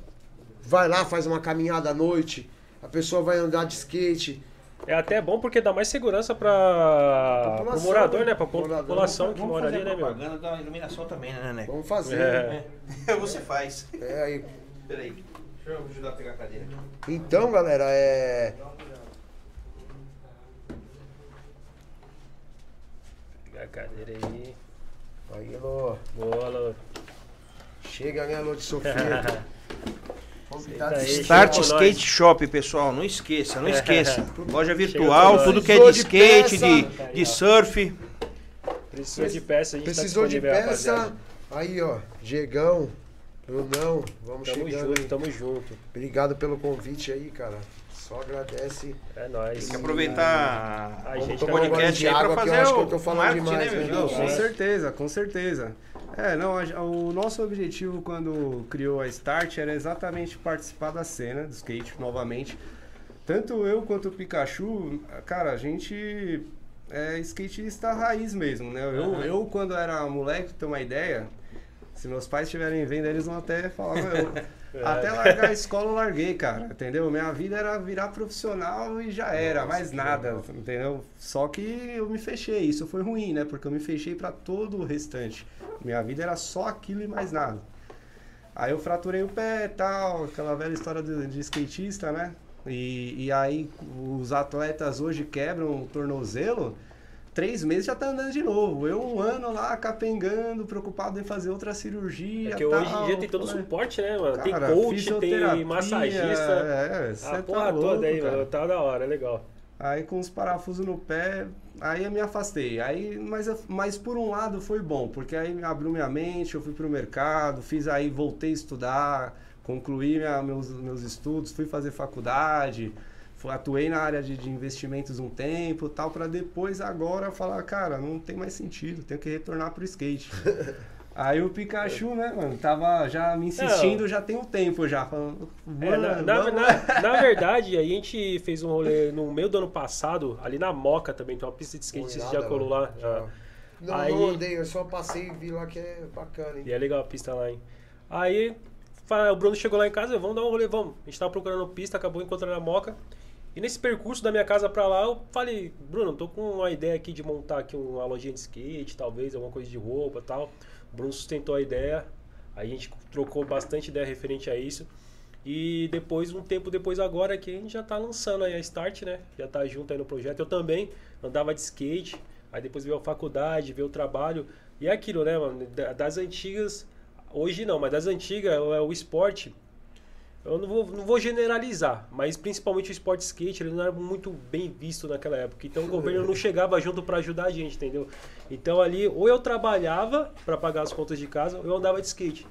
vai lá, faz uma caminhada à noite, a pessoa vai andar de skate. É até bom porque dá mais segurança para o morador, né? né? Pra Morador. população que Vamos mora fazer ali, a né, meu? propaganda da iluminação também, né, Neco? Vamos fazer. É. Você faz. É, aí. Peraí. Deixa eu ajudar a pegar a cadeira aqui. Então, galera, é. Pegar a cadeira aí. Aí, Lô. Boa, Lô. Chega, né, Lô de Sofia? Start Skate. Shop, pessoal. Não esqueça, não esqueça. Loja virtual, tudo que é de skate, de, de surf. Precisou de peça, a gente Precisou tá de peça. rapaziada. Aí, ó. Diegão, Brunão, vamos Tamo chegando. junto, aí. tamo junto. Obrigado pelo convite aí, cara. Só agradece. É nóis. Tem que aproveitar A o gente tomar tá podcast de aí água, pra que eu fazer acho o que eu tô falando marketing, demais, né, né, meu? Não, Sim. com certeza, com certeza. É, não, a- o nosso objetivo quando criou a Start era exatamente participar da cena do skate novamente. Tanto eu quanto o Pikachu, cara, a gente é skatista raiz mesmo, né? Eu, Aham. eu quando era moleque, ter uma ideia, se meus pais estiverem vendo, eles vão até falar, É. até largar a escola eu larguei, cara, entendeu? Minha vida era virar profissional e já era, Nossa, mais nada, legal. entendeu? Só que eu me fechei, isso foi ruim, né? Porque eu me fechei pra todo o restante. Minha vida era só aquilo e mais nada. Aí eu fraturei o pé e tal, aquela velha história de, de skatista, né? E, e aí os atletas hoje quebram o tornozelo, três meses já tá andando de novo. Eu um ano lá capengando, preocupado em fazer outra cirurgia. É que hoje em dia tem todo o suporte, né, mano? tem Cara, coach, fisioterapia, tem massagista. É, cê a tá porra louco, toda aí, cara. mano. Tá da hora, é legal. Aí com os parafusos no pé, aí eu me afastei. Aí, mas, mas por um lado foi bom, porque aí abriu minha mente, eu fui pro mercado, fiz aí, voltei a estudar, concluí minha- meus, meus estudos, fui fazer faculdade, atuei na área de, de investimentos um tempo tal, para depois agora falar, cara, não tem mais sentido, tenho que retornar pro skate. Aí o Pikachu, né, mano, tava já me insistindo já tem um tempo já, falando, É, na, "Mano, na- na- na verdade, a gente fez um rolê no meio do ano passado, ali na Moca também, tem uma pista de skate, nada, já colou lá? Já. Não, Aí- não andei, eu só passei e vi lá que é bacana, hein? E é legal a pista lá, hein? Aí o Bruno chegou lá em casa, vamos dar um rolê, vamos. A gente tava procurando pista, acabou encontrando a Moca. E nesse percurso da minha casa pra lá, eu falei, Bruno, tô com uma ideia aqui de montar aqui uma lojinha de skate, talvez, alguma coisa de roupa tal. O Bruno sustentou a ideia, a gente trocou bastante ideia referente a isso. E depois, um tempo depois agora, que a gente já tá lançando aí a Start, né? Já tá junto aí no projeto. Eu também andava de skate, aí depois veio a faculdade, veio o trabalho. E é aquilo, né, mano? Da- Das antigas, hoje não, mas das antigas, o, o esporte, eu não vou, não vou generalizar, mas principalmente o esporte skate, ele não era muito bem visto naquela época. Então o governo não chegava junto para ajudar a gente, entendeu? Então ali, ou eu trabalhava para pagar as contas de casa, ou eu andava de skate.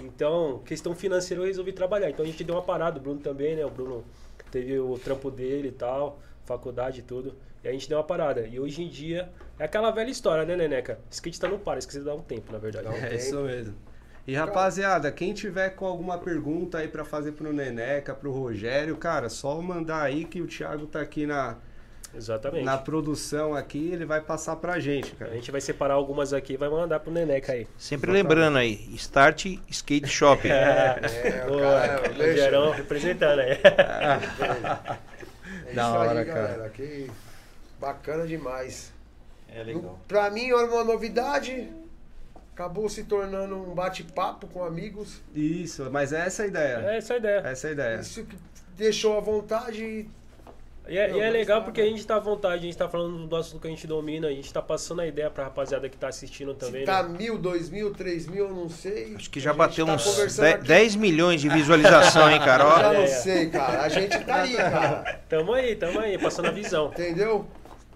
Então, questão financeira eu resolvi trabalhar. Então a gente deu uma parada, o Bruno também, né? O Bruno teve o trampo dele e tal, faculdade e tudo. E a gente deu uma parada. E hoje em dia, é aquela velha história, né, Neneca? Skate tá no para, skate dá um tempo, na verdade. Um É isso mesmo. E rapaziada, quem tiver com alguma pergunta aí pra fazer pro Neneca, pro Rogério, cara, só mandar aí que o Thiago tá aqui na, Exatamente. na produção aqui, ele vai passar pra gente, A cara. gente vai separar algumas aqui e vai mandar pro Neneca aí. Sempre lembrando aí, Start Skate Shop. É, o Boa, cara, o deixa. Gerão representando aí. É Da isso hora, aí, cara. galera. Que bacana demais. É Pra mim, era uma novidade. Acabou se tornando um bate-papo com amigos. Isso, mas é essa a ideia. É essa a ideia. Essa é a ideia. Isso que deixou à vontade. e E é, Não, e é legal tá, porque a gente tá à vontade, a gente tá falando do assunto que a gente domina, a gente tá passando a ideia pra rapaziada que tá assistindo também. se tá né? mil, dois mil, três mil, eu não sei. Acho que já A bateu tá uns conversando 10, aqui. 10 milhões de visualização, hein, Eu cara? já não É. sei, cara. A gente tá aí, cara. Tamo aí, tamo aí, passando a visão. Entendeu?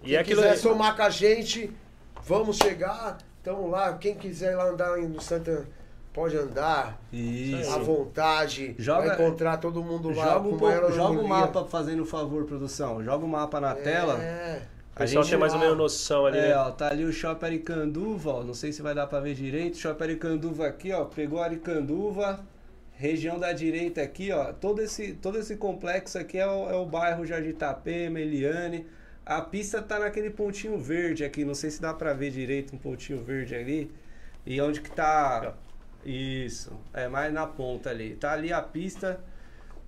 E Quem é aquilo quiser aí. somar com a gente, vamos chegar. Tamo lá. Quem quiser lá andar no Santa, pode andar. Isso. À vontade. Joga- vai encontrar todo mundo lá. Joga, um pouco, joga o mapa fazendo favor, produção. Joga o mapa na tela. É. O pessoal tem mais ou menos noção ali, É, né? ó, tá ali o Shopping Aricanduva, ó. Não sei se vai dar pra ver direito. Shopping Aricanduva aqui, ó. Pegou a Aricanduva, região da direita aqui, ó, todo esse, todo esse complexo aqui é o, é o bairro Jardim Itapema, Eliane. A pista tá naquele pontinho verde aqui, não sei se dá pra ver direito um pontinho verde ali. E onde que tá... Isso, é mais na ponta ali. Tá ali a pista,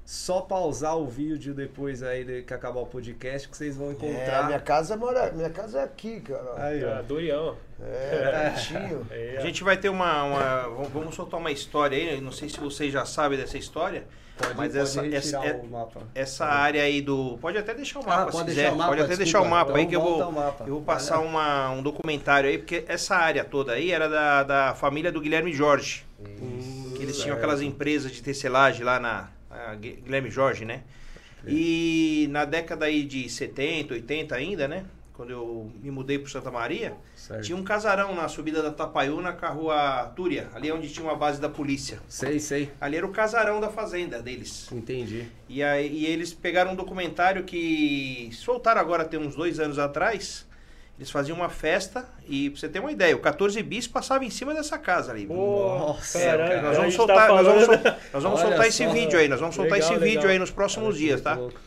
só pausar o vídeo depois aí que acabar o podcast que vocês vão É, encontrar. minha casa mora. Minha casa é aqui, cara. Aí, ó. Dorião. É, pertinho. É, A gente vai ter uma, uma- vamos- Vamos soltar uma história aí. Não sei se vocês já sabem dessa história. Pode, mas pode essa, essa, o mapa. essa área aí do. Pode até deixar o mapa Ah, se pode quiser. deixar o mapa, pode até desculpa. deixar o mapa aí Então que eu vou. volta o mapa. Eu vou passar uma- um documentário aí, porque essa área toda aí era da, da família do Guilherme Jorge. Hum, Que eles tinham aquelas empresas de tecelagem lá na Guilherme Jorge, né? E na década aí de 70, 80 ainda, né? Quando eu me mudei para Santa Maria, Certo. tinha um casarão na subida da Tapaiúna com a rua Túria, ali onde tinha uma base da polícia. Sei, sei. Ali era o casarão da fazenda deles. Entendi. E, aí, e eles pegaram um documentário que soltaram agora tem uns dois anos atrás. Eles faziam uma festa e, pra você ter uma ideia, o 14 bis passava em cima dessa casa ali. Nossa, caralho, cara. Nós a vamos gente soltar, tá nós vamos, falando- sol- nós vamos Olha soltar esse vídeo aí, nós vamos soltar Legal, esse vídeo legal. aí nos próximos dias, tá? Louco.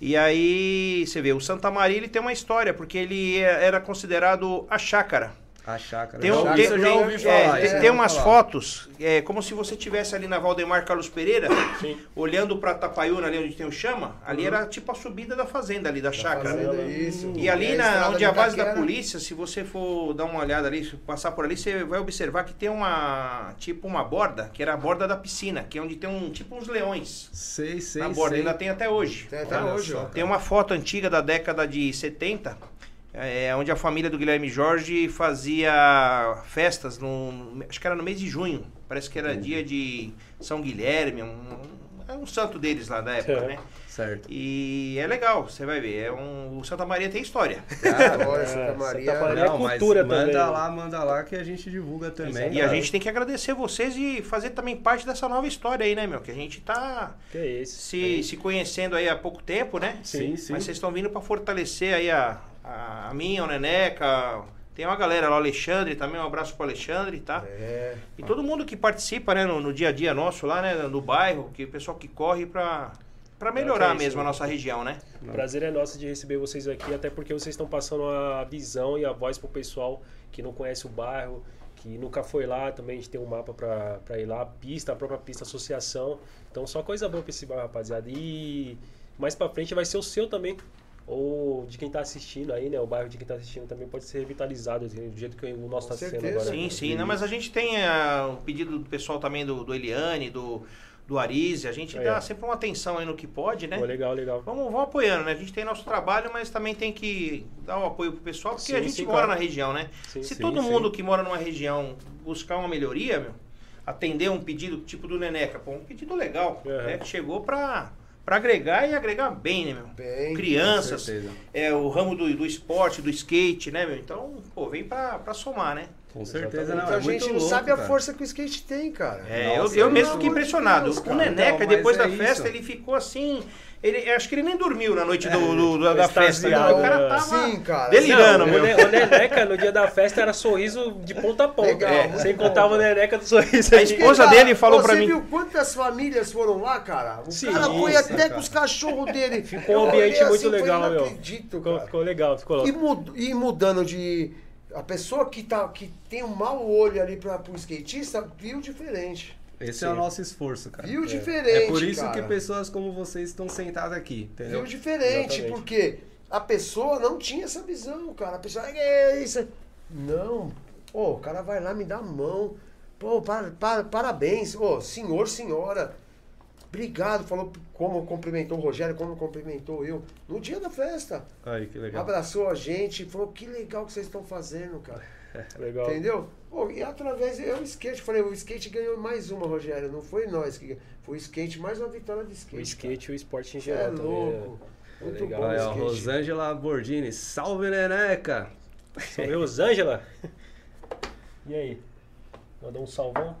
E aí, você vê, o Santa Maria ele tem uma história, porque ele é- era considerado a chácara. A chácara. Tem, um- tem- já tem- é, tem- umas falar. fotos, é, como se você estivesse ali na Valdemar Carlos Pereira, Sim. olhando pra Tapaiúna, ali onde tem o chama, ali era tipo a subida da fazenda ali, da chácara. Fazenda, isso. E ali É na, onde de é a base da polícia, se você for dar uma olhada ali, passar por ali, você vai observar que tem uma tipo uma borda, que era a borda da piscina, que é onde tem um tipo uns leões Sei, sei, na borda, sei. ainda tem até hoje. Tem até Olha hoje, ó. Tem uma foto antiga da década de 70, é, onde a família do Guilherme Jorge fazia festas, no, acho que era no mês de junho. Parece que era dia de São Guilherme, um, um, é um santo deles lá da época, É. né? Certo. E é legal, você vai ver. É um, o Santa Maria tem história. Cara, É, Santa Maria. Santa Maria. não, mas cultura manda também, né? lá, manda lá que a gente divulga também. E a gente tem que agradecer vocês e fazer também parte dessa nova história aí, né, meu? Que a gente tá é se, se conhecendo aí há pouco tempo, né? Sim, sim. Mas vocês estão vindo para fortalecer aí a, a, a minha, o Neneca. Tem uma galera lá, o Alexandre também, um abraço pro Alexandre, tá? É. E todo mundo que participa, né, no, no dia a dia nosso lá, né, no bairro, que o pessoal que corre pra, pra melhorar É, mesmo a né? nossa região, né? O prazer é nosso de receber vocês aqui, até porque vocês estão passando a visão e a voz pro pessoal que não conhece o bairro, que nunca foi lá, também a gente tem um mapa pra, pra ir lá, a pista, a própria pista, associação. Então só coisa boa pra esse bairro, rapaziada. E mais pra frente vai ser o seu também. Ou de quem tá assistindo aí, né? O bairro de quem tá assistindo também pode ser revitalizado, assim, do jeito que o nosso Com tá sendo agora. Sim, sim. Não, mas a gente tem o pedido do pessoal também do, do Eliane, do, do Arise. A gente É. dá sempre uma atenção aí no que pode, né? Pô, legal, legal. Vamos, vamos apoiando, né? A gente tem nosso trabalho, mas também tem que dar um apoio pro pessoal, porque Sim, a gente sim, mora claro. na região, né? Sim, Se sim, todo sim. mundo que mora numa região buscar uma melhoria, meu, atender um pedido tipo do Neneca, pô, um pedido legal, Uhum. né? Que chegou pra, pra agregar e agregar bem, né, meu? Bem. Crianças, é o ramo do, do esporte, do skate, né, meu? Então, pô, vem pra, pra somar, né? Com certeza, Exatamente. não. Então é a gente não louco, sabe a cara. força que o skate tem, cara. É, Nossa, eu, eu é mesmo fiquei impressionado. Deus, o. Neneca, Então, depois é da isso. festa, ele ficou assim. Ele, acho que ele nem dormiu na noite do, do- da, da festa. né? extasiado, O cara né? tava Sim, cara. delirando, meu. o, Ne- o Neneca, no dia da festa, era sorriso de ponta a ponta. Legal, É, Sem bom, contar o. Neneca do sorriso A esposa dele falou pra você mim. viu quantas famílias foram lá, cara? O Sim, cara foi isso, até cara. com os cachorros dele. Ficou um ambiente olhei muito assim, legal, falei, meu. Não acredito, Ficou, cara. ficou legal, ficou E, mud- e mudando de. A pessoa que, tá, que tem um mau olho ali pra, pro skatista viu diferente. Esse é o nosso esforço, cara. Viu diferente. É por isso cara. que pessoas como vocês estão sentadas aqui, entendeu? Viu diferente, Exatamente. porque a pessoa não tinha essa visão, cara. A pessoa, é isso. Não. Pô, o cara vai lá, me dá a mão. Pô, para, para- parabéns. Ô, senhor, senhora. Obrigado. Falou como cumprimentou o Rogério, como cumprimentou eu. No dia da festa. Aí, que legal. Abraçou a gente. Falou, que legal que vocês estão fazendo, cara. legal. Entendeu? Pô, e através, eu o skate, falei, o skate ganhou mais uma, Rogério. Não foi nós que ganhou. Foi o skate, mais uma vitória de skate. O skate e o esporte em geral é louco. é Muito legal. bom ó. Rosângela Bordini, salve Neneca! São Rosângela. E aí? Mandou um salvão?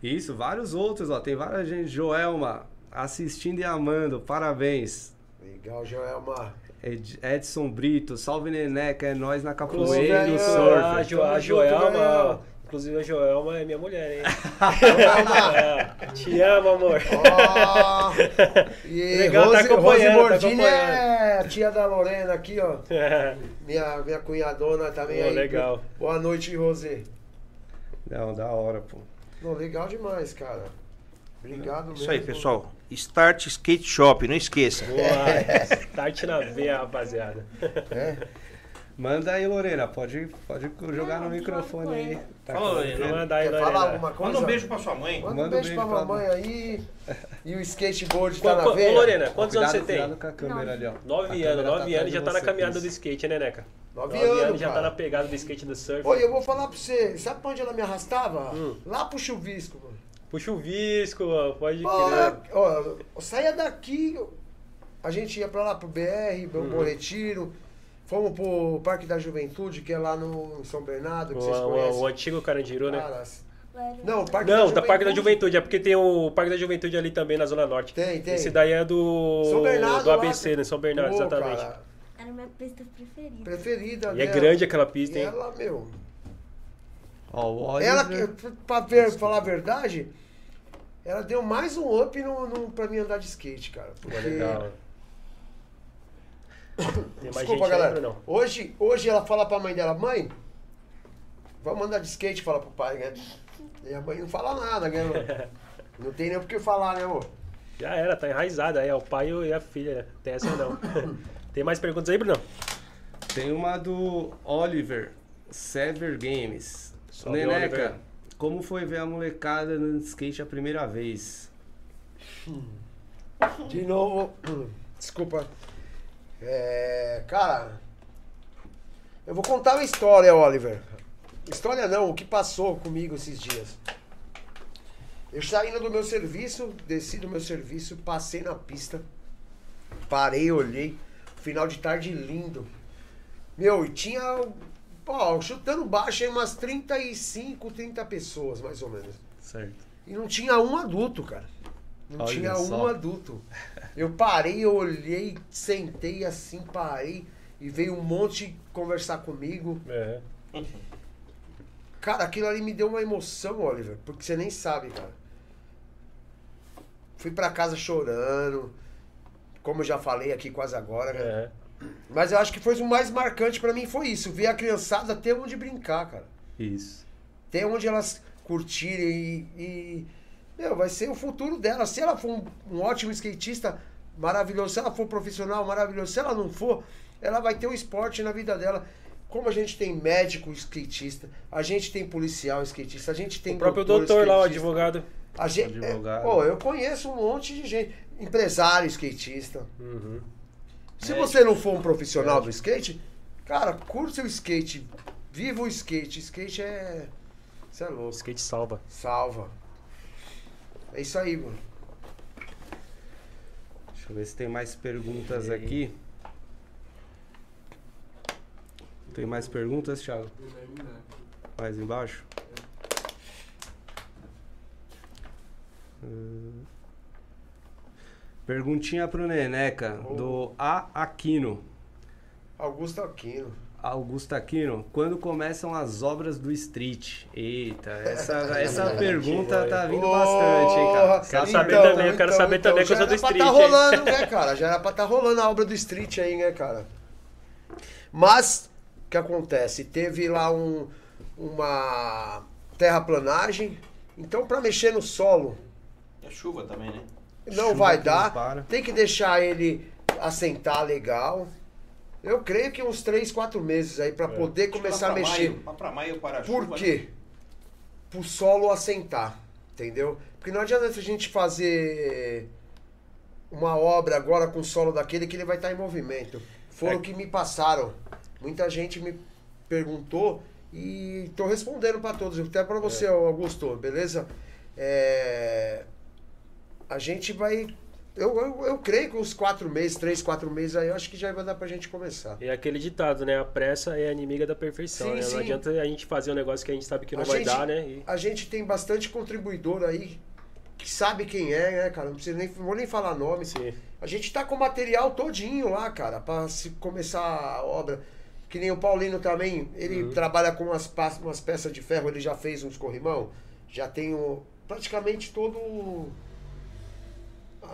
Isso, vários outros, ó. Tem várias gente. Joelma, assistindo e amando, parabéns. Legal, Joelma. Ed- Edson Brito, salve Neneca, é nós na capoeira e no a, surf. Jo- a Tamo junto, Joelma. Inclusive a Joelma é minha mulher, hein? É, te amo, amor. Ó, e Legal, tá Rose, Rose acompanhando, tá Bordini acompanhando. é a tia da Lorena aqui, ó. Minha, minha cunhadona também Pô, aí. legal. Boa noite, Rosê. Não, da hora, pô. Não, legal demais, cara. Obrigado mesmo. Isso aí, pessoal. Start Skate Shop, não esqueça. Boa. Start na veia, rapaziada. É? Manda aí, Lorena. Pode, pode jogar no microfone aí. Tá Fala, Lorena. Manda aí, Quer Lorena. falar alguma coisa? Manda um beijo pra sua mãe. Manda, Manda um beijo beijo pra pra- mamãe aí. E o skateboard Qu- tá na veia? Ô, Lorena, quantos Cuidado, anos você tem? com a câmera ali, ó. Nove anos, tá nove anos já tá na caminhada do skate, né, Neca? Nove anos, já tá na pegada do skate do surf. Oi, eu vou falar pra você. Sabe pra onde ela me arrastava? Hum. Lá pro chuvisco, mano. Puxa o visco, pode crer. ó, saía daqui, a gente ia pra lá pro BR, pro Uhum. Bom Retiro. Fomos pro Parque da Juventude, que é lá no São Bernardo, que O, vocês o- conhecem. o antigo Carandiru, né? Cara, Velho. não, o Parque Não, da Parque da Juventude, é porque tem o Parque da Juventude ali também na Zona Norte. Tem, tem. Esse daí é do. São Bernardo, do lá. ABC, né? São Bernardo, Pô, exatamente. cara, Era minha pista preferida. preferida E é dela. grande aquela pista, E hein? ela, meu... Ó, o Oliver. Ela, que- pra ver, falar a verdade, ela deu mais um up no, no, pra mim andar de skate, cara. Porque... legal. Tem mais Desculpa, galera. Bruno? Hoje, hoje ela fala pra mãe dela, mãe, vamos andar de skate, fala pro pai, né? E a mãe não fala nada, né? Não, não tem nem o que falar, né, amor? Já era, tá enraizada aí, é o pai e a filha. Tem essa não. Tem mais perguntas aí, Bruno? Tem uma do Oliver, Sever Games. Salve, Neneca, Oliver. Como foi ver a molecada no skate a primeira vez? De novo, desculpa. É, cara, eu vou contar uma história, Oliver. História não, o que passou comigo esses dias. Eu saindo do meu serviço, desci do meu serviço, passei na pista, parei, olhei, final de tarde lindo. Meu, e tinha, ó, chutando baixo aí umas 35, 30 pessoas, mais ou menos. Certo. E não tinha um adulto, cara. Não Olha tinha um só. adulto. Eu parei, eu olhei, sentei assim, parei e veio um monte conversar comigo. É. Cara, aquilo ali me deu uma emoção, Oliver, porque você nem sabe, cara. Fui pra casa chorando, como eu já falei aqui quase agora, né? É. Mas eu acho que foi o mais marcante pra mim foi isso, ver a criançada ter onde brincar, cara. Isso. ter onde elas curtirem e, e, meu, vai ser o futuro dela. Se ela for um, um ótimo skatista, maravilhoso. Se ela for profissional, maravilhoso. Se ela não for, ela vai ter um esporte na vida dela. Como a gente tem médico skatista, a gente tem policial skatista, a gente tem O próprio doutor doutor lá, o advogado. A gente, Advogado. é, pô, eu conheço um monte de gente, empresário skatista. Uhum. Se Médico. você não for um profissional do skate, cara, curte seu skate, viva o skate. Skate é, você é louco. skate salva. Salva. É isso aí, mano. Deixa eu ver se tem mais perguntas aqui. Tem mais perguntas, Thiago? Mais embaixo? Hum. Perguntinha pro Neneca, do A Aquino. Augusto Aquino. Augusto Aquino, quando começam as obras do Street? Eita, essa, essa pergunta tá vindo bastante, hein, cara? Quero saber também, eu quero saber também que eu já sou do era pra Street, Tá rolando, né, cara? Já era pra tá rolando a obra do Street aí, né, cara? Mas, o que acontece? Teve lá um, uma terraplanagem. Então, pra mexer no solo, É chuva também, né? Não vai dar. não para. Tem que deixar ele assentar legal. Eu creio que uns 3, 4 meses aí pra poder começar a mexer. Lá pra maio para Por chuva, quê? Pro solo assentar, entendeu? Porque não adianta a gente fazer uma obra agora com o solo daquele que ele vai estar em movimento. Foram É. o que me passaram. Muita gente me perguntou e tô respondendo para todos. Até para você, Augusto, beleza? É, A gente vai. Eu, eu, eu creio que uns quatro meses, três, quatro meses aí, eu acho que já vai dar pra gente começar. É aquele ditado, né? A pressa é inimiga da perfeição, Sim, né? sim. Não adianta a gente fazer um negócio que a gente sabe que não A vai gente- dar, né? E- A gente tem bastante contribuidor aí que sabe quem é, né, cara? Não precisa nem, não vou nem falar nome. Sim. A gente tá com o material todinho lá, cara, pra se começar a obra. Que nem o Paulino também, ele Uhum. trabalha com umas, umas peças de ferro, ele já fez uns corrimão, já tem o, praticamente todo.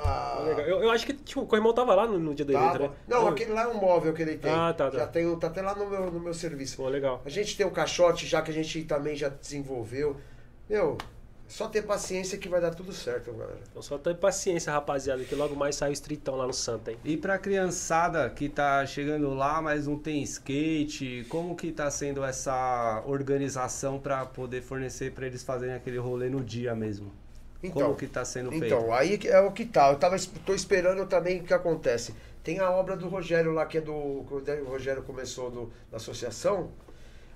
O- a- Legal. Eu, eu acho que tipo, o corrimão tava lá no, no dia do evento, Tava. né? Não, Eu- aquele lá é um móvel que ele tem. Ah, tá, tá. Já tem, tá até lá no meu, no meu serviço. Pô, legal. A gente tem o caixote já que a gente também já desenvolveu. Meu, só ter paciência que vai dar tudo certo, galera. Então só ter paciência, rapaziada, que logo mais sai o streetão lá no Santa, hein? E pra criançada que tá chegando lá, mas não tem skate, como que tá sendo essa organização pra poder fornecer pra eles fazerem aquele rolê no dia mesmo? Então, como que tá sendo feito? Então, aí é o que tá. Eu tava, tô esperando também o que acontece. Tem a obra do Rogério lá, que é do. O Rogério começou do, da associação.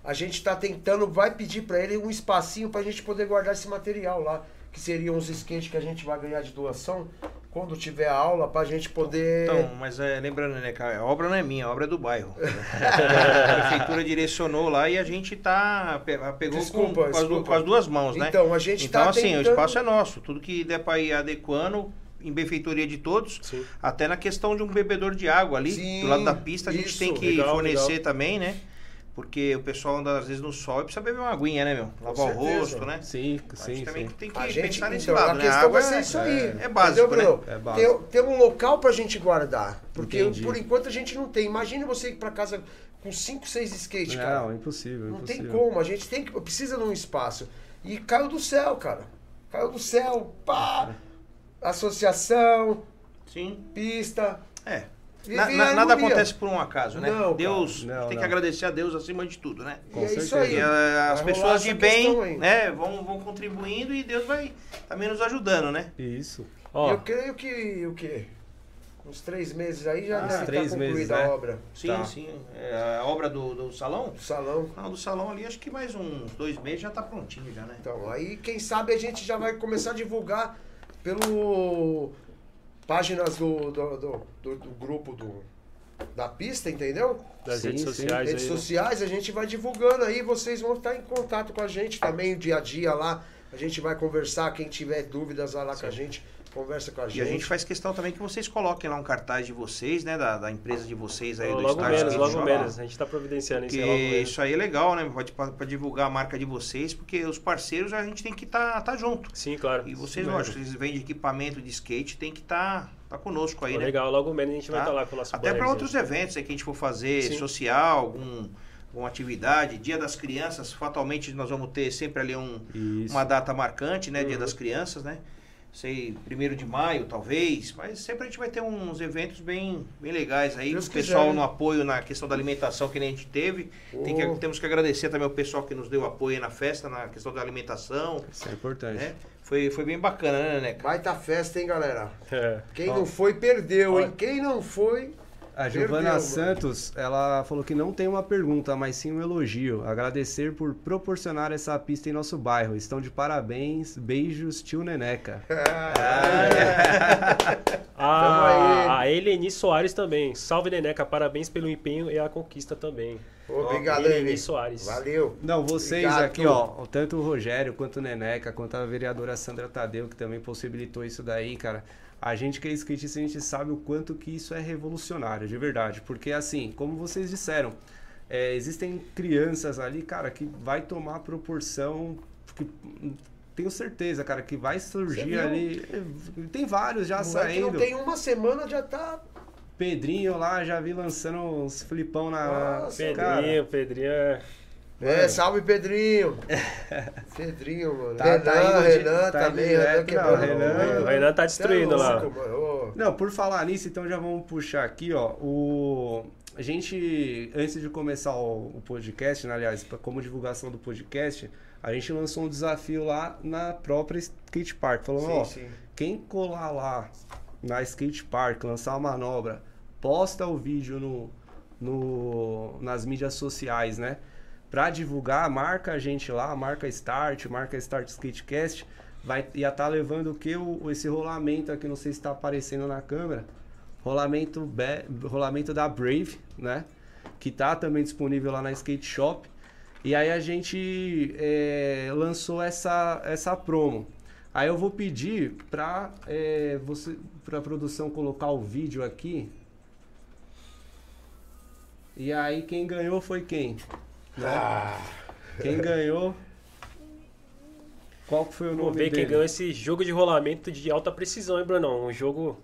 A gente tá tentando, vai pedir pra ele um espacinho pra gente poder guardar esse material lá. Que seriam os skates que a gente vai ganhar de doação. Quando tiver a aula, pra gente poder. Então, mas é, lembrando, né, cara, a obra não é minha, a obra é do bairro. a prefeitura direcionou lá e a gente tá. pe- Pegou Desculpa, com, com as, du- desculpa. com as duas mãos, né? Então, a gente Então, tá assim, tentando... o espaço é nosso. Tudo que der pra ir adequando, em benfeitoria de todos, Sim. até na questão de um bebedor de água ali, Sim, do lado da pista, a gente isso, tem que legal, fornecer legal. também, né? Porque o pessoal anda às vezes no sol e precisa beber uma aguinha, né, meu? Lavar o rosto, né? Sim, A sim, gente também sim. tem que A gente, pensar nesse então, lado, a né? questão água vai ser é- isso aí. é básico, entendeu, Bruno? né? É básico. Ter, ter um local pra gente guardar. Porque Entendi. por enquanto a gente não tem. Imagina você ir pra casa com 5, 6 skates, cara. Não, impossível, Não tem impossível. como, a gente tem que. Precisa de um espaço. E caiu do céu, cara. Caiu do céu, pá! Associação, Sim. pista. É. Na- na- a nada acontece por um acaso, né? Não. Deus Não, tem não. que agradecer a Deus acima de tudo, né? Com e é isso certeza. aí. E, eh, as pessoas de bem, aí. né, vão, vão contribuindo e Deus vai também nos ajudando, né? Isso. Ó, Eu creio que o quê? Uns três meses aí já Ah, deve três estar concluída meses, a né? obra Sim, Tá. sim. É, a obra do, do salão? do salão. Não, do salão ali, acho que mais uns dois meses já tá prontinho já, né? Então, aí quem sabe a gente já vai começar a divulgar pelo páginas do, do, do, do- do grupo do, da pista, entendeu? das Sim, redes sim. sociais Redes aí. né? sociais, a gente vai divulgando aí, vocês vão estar em contato com a gente também, o dia a dia lá. A gente vai conversar, quem tiver dúvidas vai lá com a gente, conversa com a gente. E a gente faz questão também que vocês coloquem lá um cartaz de vocês, né? Da, da empresa de vocês aí, Ó, do logo menos, logo menos. A gente tá providenciando isso aí Porque isso aí é legal, né? Pode para divulgar a marca de vocês, porque os parceiros a gente tem que estar tá, junto. Sim, claro. E vocês, Isso lógico, vocês vendem equipamento de skate, tem que estar tá, conosco aí, Pô, né? Legal, logo menos a gente vai Tá? estar lá com o nosso Até para outros eventos aí que a gente for fazer, Sim. social, algum, alguma atividade, Dia das Crianças, fatalmente nós vamos ter sempre ali um, Isso. uma data marcante, né? Dia Uhum. das Crianças, né? Sei, primeiro de maio, talvez, mas sempre a gente vai ter uns eventos bem, bem legais aí. Deus o pessoal quiser. no apoio na questão da alimentação que nem a gente teve. Tem que- Oh. temos que agradecer também ao pessoal que nos deu apoio aí na festa, na questão da alimentação. Isso é importante. Né? Foi, foi bem bacana, né, Neca? Baita festa, hein, galera? É. Quem Ó. não foi, perdeu, hein? Quem não foi, A Perdeu, Giovana mano. Santos, ela falou que não tem uma pergunta, mas sim um elogio. Agradecer por proporcionar essa pista em nosso bairro. Estão de parabéns. Beijos, tio Neneca. Tamo aí. A, a Eleni Soares também. Salve, Neneca. Parabéns pelo empenho e a conquista também. Obrigado, Eleni. Soares. Valeu. Não, vocês Obrigado. aqui, ó, tanto o Rogério quanto o Neneca, quanto a vereadora Sandra Tadeu, que também possibilitou isso daí, cara. A gente que é skatista, a gente sabe o quanto que isso é revolucionário, de verdade. Porque, assim, como vocês disseram, é, existem crianças ali, cara, que vai tomar proporção. Que, tenho certeza, cara, que vai surgir ali. Tem vários já Moleque saindo. não tem uma semana, já tá... Pedrinho lá, já vi lançando uns flipão na. Nossa, cara, Pedrinho, Pedrinho é... É, salve Pedrinho. Pedrinho, mano. Tá- Renan, tá indo de- Renan tá também. indo Renan direto, quebrando não, Renan- tudo. O Renan tá Cê é destruindo lá. louco, mano. Não, por falar nisso, então já vamos puxar aqui, ó. O... A gente, antes de começar o, o podcast, né, aliás, como divulgação do podcast, a gente lançou um desafio lá na própria Skate Park. Falando, Sim, ó, sim. quem colar lá na Skate Park, lançar uma manobra, posta o vídeo no, no, nas mídias sociais, né? Pra divulgar, marca a gente lá, marca Start, marca Start Skatecast. Vai, ia estar levando o que? O, esse rolamento aqui, não sei se está aparecendo na câmera. Rolamento, Be- rolamento da Brave, né? Que tá também disponível lá na Skate Shop. E aí a gente é, lançou essa, essa promo. Aí eu vou pedir para é, você, para produção colocar o vídeo aqui. E aí quem ganhou foi quem? Né? Ah, Quem ganhou? Qual foi o nome Vamos ver quem dele? ganhou esse jogo de rolamento de alta precisão, hein, Brunão? Um jogo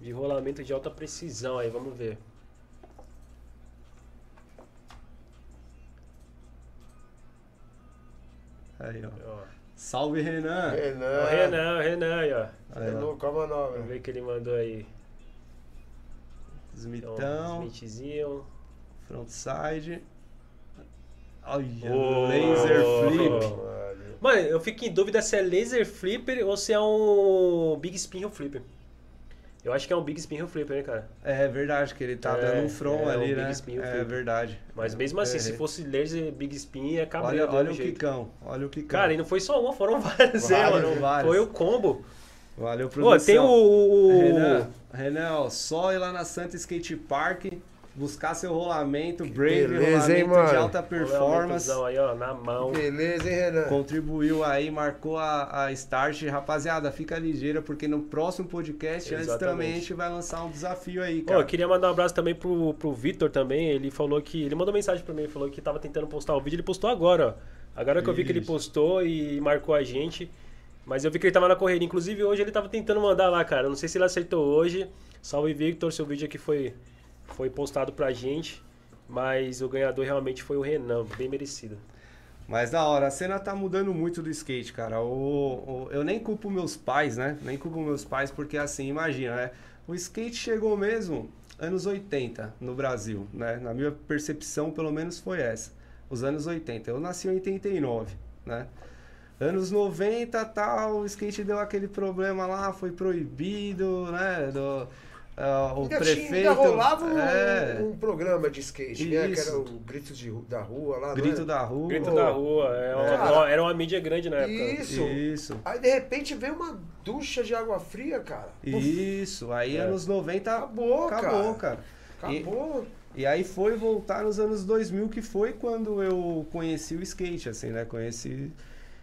de rolamento de alta precisão aí, vamos ver. Aí, ó. Ó, Salve, Renan! Renan. o Renan, o Renan aí, ó. É Aí, ó. louco, calma não, Vamos velho. ver o que ele mandou aí. Smithão, Então, Smithzinho. frontside. Olha, Oh. laser flip. Mano. Mano, eu fico em dúvida se é laser flipper ou se é um Big Spin Heel Flipper. Eu acho que é um Big Spin Heel Flipper, né, cara? É verdade que ele tá É, dando um front é, ali, Big né? Spin, é verdade. Mas mesmo assim, É, se fosse laser Big Spin, é cabreiro Olha, olha o jeito. Kikão, olha o Kikão. Cara, e não foi só uma, foram várias, Vários, mano. vários. Foi o combo. Valeu, Pô, produção. tem o... o- Renan, Renan, ó, só ir lá na Santa Skate Park, buscar seu rolamento, brave, beleza, hein, rolamento de mano? alta performance. Aí, ó, na mão. Beleza, hein, Renan? Contribuiu aí, marcou a, a start. Rapaziada, fica ligeira, porque no próximo podcast, antes Exatamente. também, a gente vai lançar um desafio aí, Ó, cara. eu queria mandar um abraço também pro, pro Vitor também. Ele falou que. Ele mandou mensagem pra mim, falou que tava tentando postar o vídeo, ele postou agora, ó. Agora que eu vi que ele postou e marcou a gente. Mas eu vi que ele tava na correria. Inclusive hoje ele tava tentando mandar lá, cara. Não sei se ele acertou hoje. Salve Victor, seu vídeo aqui foi, foi postado pra gente. Mas o ganhador realmente foi o Renan, bem merecido. Mas da hora, a cena tá mudando muito do skate, cara. O, o- eu nem culpo meus pais, né? Nem culpo meus pais, porque assim, imagina, né? O skate chegou mesmo anos 80 no Brasil, né? Na minha percepção, pelo menos foi essa. Os anos 80. Eu nasci em 89, né? Anos 90 tal, o skate deu aquele problema lá, foi proibido, né? Do, ah, o Ainda, prefeito. tinha, ainda rolava um, é, um programa de skate, né? Que era o Grito de, da Rua lá, não grito é? da rua. Grito da rua, é uma- cara. era uma mídia grande na época. Isso. Isso. Aí de repente veio uma ducha de água fria, cara. Isso, aí É. anos 90 Acabou, acabou, cara. cara. E- Acabou. E, aí foi voltar nos anos 2000, que foi quando eu conheci o skate, assim, né? Conheci.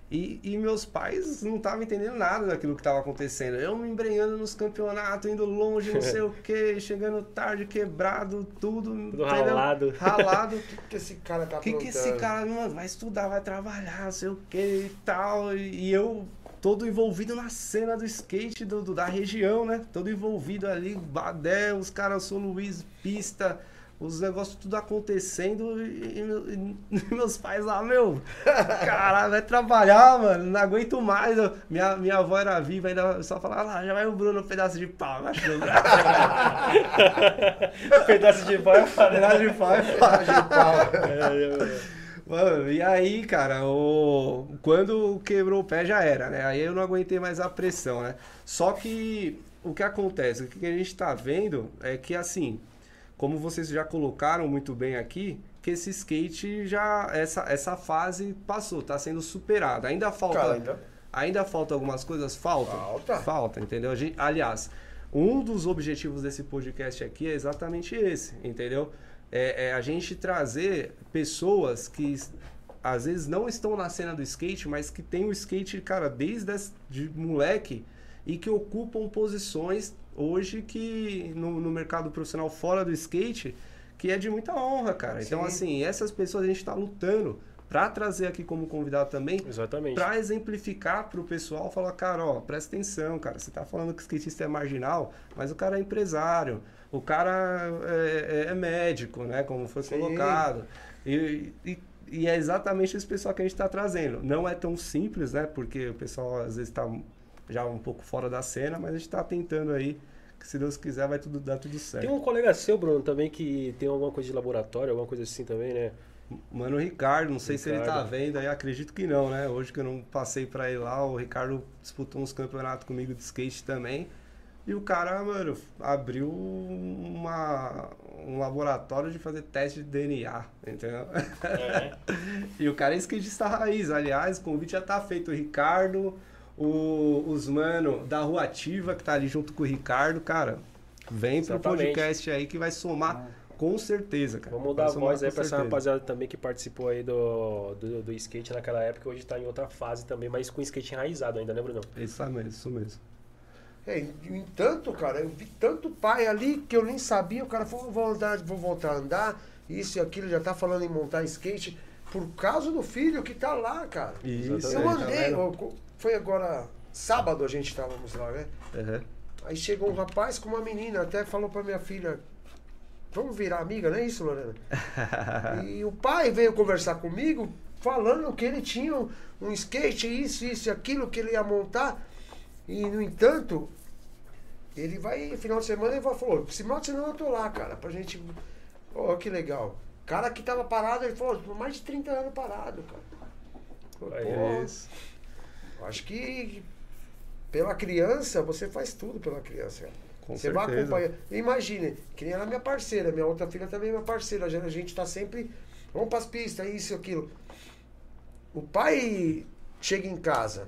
E, e meus pais não estavam entendendo nada daquilo que estava acontecendo. Eu me embrenhando nos campeonatos, indo longe, não sei o quê, chegando tarde, quebrado, tudo. Tudo ralado. Ralado. O que, que esse cara tá O que, que esse cara, mano, vai estudar, vai trabalhar, não sei o que e tal. E, eu todo envolvido na cena do skate do, do- da região, né? Todo envolvido ali, Badé, os caras São Luís, pista, os negócios tudo acontecendo e, e e meus pais lá, meu, caralho, vai trabalhar, mano, não aguento mais. Eu- minha, minha avó era viva, ainda só falava, lá, já vai o Bruno, um pedaço de pau, no braço. Pedaço de pau é foda. pedaço de pau é Cara de pau. É, Mano, e aí, cara, o... quando quebrou o pé já era, né? Aí eu não aguentei mais a pressão, né? Só que o que acontece, o que a gente tá vendo é que, assim, como vocês já colocaram muito bem aqui, que esse skate já, essa, essa fase passou, tá sendo superada. Ainda falta, Cara, ainda- ainda falta algumas coisas? Falta. Falta. Falta, entendeu? A gente- aliás, um dos objetivos desse podcast aqui é exatamente esse, entendeu? É, é a gente trazer pessoas que às vezes não estão na cena do skate, mas que tem o skate, cara, desde de moleque e que ocupam posições hoje que no, no mercado profissional fora do skate, que é de muita honra, cara. Então, Sim. assim, essas pessoas a gente está lutando para trazer aqui como convidado também, Exatamente. Pra exemplificar pro pessoal, falar, cara, ó, presta atenção, cara. Você tá falando que o skatista é marginal, mas o cara é empresário, o cara é, é- é médico, né? Como foi Sim. colocado. E, e, e é exatamente esse pessoal que a gente tá trazendo. Não é tão simples, né? Porque o pessoal às vezes tá já um pouco fora da cena, mas a gente tá tentando aí, que se Deus quiser vai tudo dar tudo certo. Tem um colega seu, Bruno, também que tem alguma coisa de laboratório, alguma coisa assim também, né? Mano, o Ricardo, não sei se ele tá Ricardo. vendo aí, acredito que não, né? Hoje que eu não passei pra ir lá, o Ricardo disputou uns campeonatos comigo de skate também. E o cara, mano, abriu uma, um laboratório de fazer teste de DNA, entendeu? e o cara é skatista raiz, aliás, o convite já tá feito. O Ricardo, o, os mano da Rua Ativa, que tá ali junto com o Ricardo, cara, vem pro Exatamente. podcast aí que vai somar com certeza, cara. Vamos Vai dar voz aí pra essa certeza. rapaziada também que participou aí do, do, do skate naquela época. Hoje tá em outra fase também, mas com skate enraizado ainda, né, Bruno? Isso mesmo, isso mesmo. É, e tanto, cara, eu vi tanto pai ali que eu nem sabia. O cara falou, vou, andar, vou voltar a andar. isso e aquilo, já tá falando em montar skate por causa do filho que tá lá, cara. Isso, Eu tá andei, eu- foi agora, sábado a gente estávamos lá, né? Aham. Aí chegou um rapaz com uma menina, até falou pra minha filha, vamos virar amiga, não é isso, Lorena? e o pai veio conversar comigo, falando que ele tinha um, um skate, isso, isso e aquilo, que ele ia montar. E, no entanto, ele vai, final de semana, ele vai, falou, final de semana eu tô lá, cara, pra gente... Ó, que legal. Cara que tava parado, ele falou, "Tô mais de 30 anos parado, cara. "Pô, Isso. Acho que pela criança, você faz tudo pela criança. Com você vai certeza. acompanhar. Imagine, que nem ela é minha parceira, minha outra filha também é minha parceira. A gente- a gente tá sempre. Vamos pras pistas, isso e aquilo. O pai chega em casa,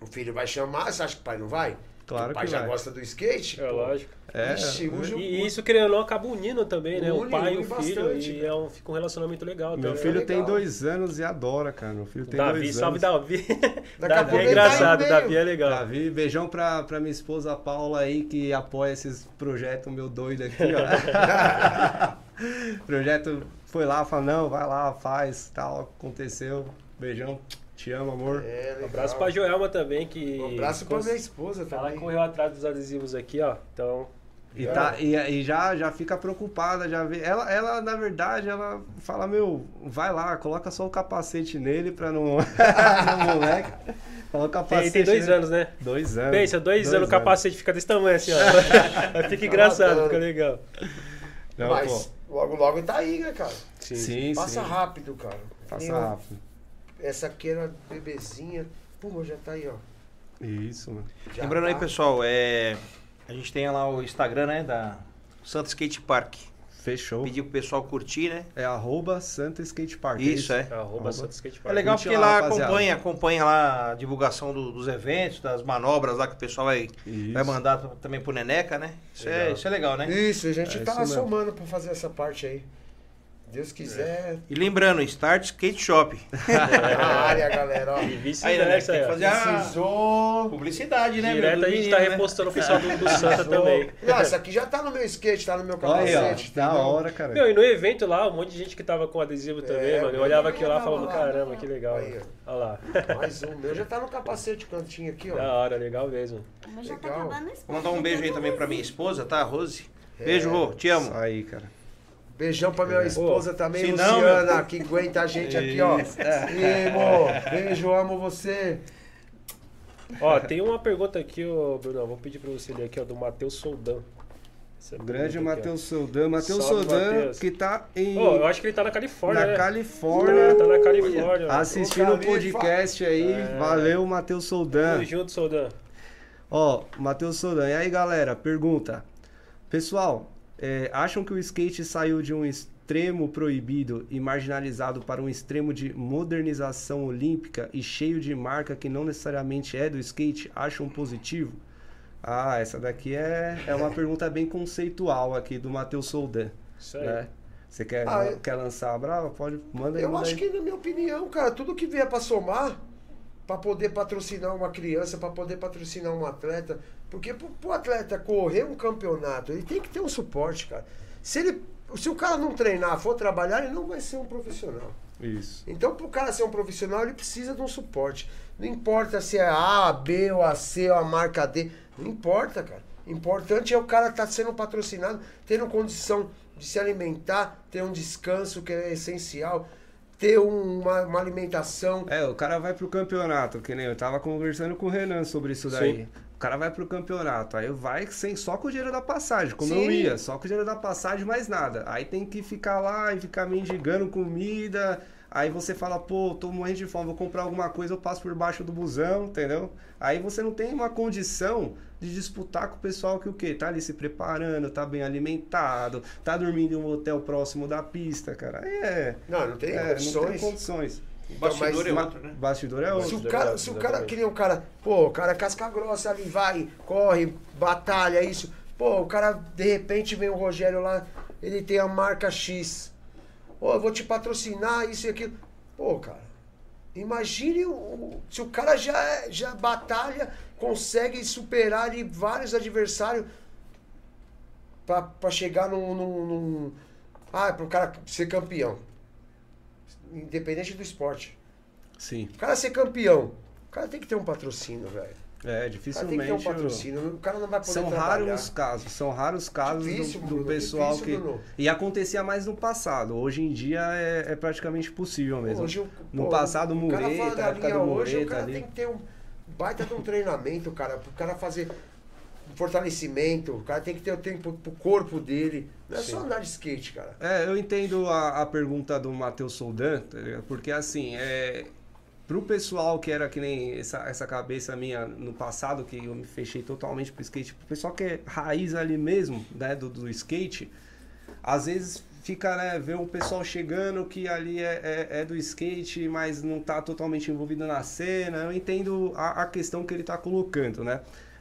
o filho vai chamar, você acha que o pai não vai? Claro o pai que já vai. gosta do skate? É pô. lógico. É, Ixi, E isso, querendo ou não, acaba unindo também, né? Une, o pai e o filho. bastante, e é um, fica um relacionamento legal Meu também. filho legal. tem dois anos e adora, cara. Meu filho tem Davi, dois salve anos. Davi. A Davi pouco é tá engraçado. Davi é legal. Davi, beijão pra, pra minha esposa Paula aí, que apoia esses projetos meu doido aqui, ó. projeto foi lá, falou, não, vai lá, faz, tal, aconteceu. Beijão, te amo, amor. É, Um abraço pra Joelma também, que. Um abraço pra minha esposa Ela também. correu atrás dos adesivos aqui, ó. Então. E, tá, e, e já, já fica preocupada, já vê. Ela, ela, na verdade, ela fala, meu, vai lá, coloca só o capacete nele pra não. no moleque. Coloca o capacete. Tem, tem dois nele. anos, né? Dois anos. Pensa, dois, anos, o capacete fica desse tamanho assim, ó. Aí fica engraçado, fica legal. Não, Mas logo, logo tá aí, né, cara? pô. Sim, Passa sim. rápido, cara. Passa Nem eu- rápido. Essa aqui era bebezinha. Pô, já tá aí, ó. Isso, mano. Já Lembrando aí, tá. pessoal, é, a gente tem lá o Instagram, né, da Santa Skate Park. Fechou. Pedir pro pessoal curtir, né? É arroba Santa Skate Park. Isso, é. Arroba Santos Skate É Park. legal Curte porque lá, lá acompanha, acompanha lá a divulgação do- dos eventos, das manobras lá que o pessoal vai, Isso. vai mandar também pro Neneca, né? Isso, é, Legal. isso é legal, né? Isso, a gente É tá isso mesmo. somando pra fazer essa parte aí. Deus quiser. E lembrando, Start Skate Shop. Na área, galera, ó. E Aí, né, vice-versa, tem que aí, ó. fazer a Precisou. publicidade, né? Direto meu, a gente tá né? repostando o pessoal do, do Santa também. Não, essa aqui já tá no meu skate, tá no meu capacete. Da hora, cara. Meu, e no evento lá, um monte de gente que tava com adesivo também, É, mano. Eu olhava aquilo lá falando, lá. caramba, que legal. Aí. Olha lá. Mais um. meu já tá no capacete, cantinho aqui, Da ó. hora, legal mesmo. Tá Legal. espaço. Vou mandar um beijo aí também pra minha esposa, tá? Rose. É. Beijo, Rô. Te amo. Isso aí, cara. Beijão pra minha esposa também, se não, Luciana, que aguenta a gente aqui, ó. E, amor, beijo, amo você. Ó, tem uma pergunta aqui, ô Bruno. Vou pedir pra você ler aqui, ó, do Matheus Soldan. O grande. Matheus Soldan. Matheus Soldan, que tá em. Ô, eu acho que ele tá na Califórnia, na né? Califórnia. Tá, tá na Califórnia. Assistindo o podcast aí. É. Valeu, Matheus Soldan. Tamo junto, Soldan. Ó, Matheus Soldan. E aí, galera, pergunta. Pessoal, é, acham que o skate saiu de um extremo proibido e marginalizado para um extremo de modernização olímpica e cheio de marca que não necessariamente é do skate? Acham positivo? Ah, essa daqui é, é uma pergunta bem conceitual aqui do Matheus Soldan. Isso aí. Né? Você quer, Ah, eu- quer lançar a brava? Pode, manda aí. Eu manda acho aí. que, na minha opinião, cara, tudo que vier pra somar, pra poder patrocinar uma criança, pra poder patrocinar um atleta, porque pro, pro atleta correr um campeonato, ele tem que ter um suporte, cara. Se ele, se o cara não treinar, for trabalhar, ele não vai ser um profissional. Isso. Então, para o cara ser um profissional, ele precisa de um suporte. Não importa se é A, a B, ou a C, ou a marca D. Não importa, cara. Importante é o cara estar sendo patrocinado, tendo condição de se alimentar, ter um descanso que é essencial, ter um- uma, uma alimentação. É, o cara vai pro campeonato, que nem eu tava conversando com o Renan sobre isso daí. Sim. O cara vai pro campeonato, aí vai sem, só com o dinheiro da passagem, como eu Sim. ia, só com o dinheiro da passagem, mais nada. Aí tem que ficar lá e ficar mendigando comida. Aí você fala, pô, tô morrendo de fome, vou comprar alguma coisa, eu passo por baixo do busão, entendeu? Aí você não tem uma condição de disputar com o pessoal que o quê? Tá ali se preparando, tá bem alimentado, tá dormindo em um hotel próximo da pista, cara. Aí é. Não, não tem é, não tem condições. Condições. O bastidor é Ma- outro, né? Bastidor é Se outro. o cara, se o cara, que nem o cara, pô, o cara é casca grossa ali, vai, corre, batalha, isso. Pô, o cara, de repente, vem o Rogério lá, ele tem a marca X. Pô, eu vou te patrocinar, isso e aquilo. Pô, cara, imagine o, se o cara já, é- já batalha, consegue superar ali vários adversários pra, pra chegar num, num, num- Ah, é pro cara ser campeão. Independente do esporte. Sim. O cara ser campeão, o cara tem que ter um patrocínio, velho. É, O cara tem que dificilmente. ter um patrocínio. O cara não vai poder São trabalhar. raros os casos, são raros os casos do- Difícil, do, Bruno, pessoal difícil, que. Bruno. E acontecia mais no passado. Hoje em dia é, é praticamente possível mesmo. Hoje, o- no pô, passado, o cara fala Mureta, da linha do hoje, o Mureta cara ali. tem que ter um baita de um treinamento, cara, pro cara fazer fortalecimento, o cara tem que ter o tempo pro corpo dele. Não é só andar de skate, cara. É, eu entendo a, a pergunta do Matheus Soldan, tá porque assim, é, pro pessoal que era que nem essa, essa cabeça minha no passado, que eu me fechei totalmente pro skate, pro pessoal que é raiz ali mesmo, né, do, do skate, às vezes fica, né, ver um pessoal chegando que ali é, é, é do skate, mas não tá totalmente envolvido na cena, eu entendo a, a questão que ele tá colocando, né.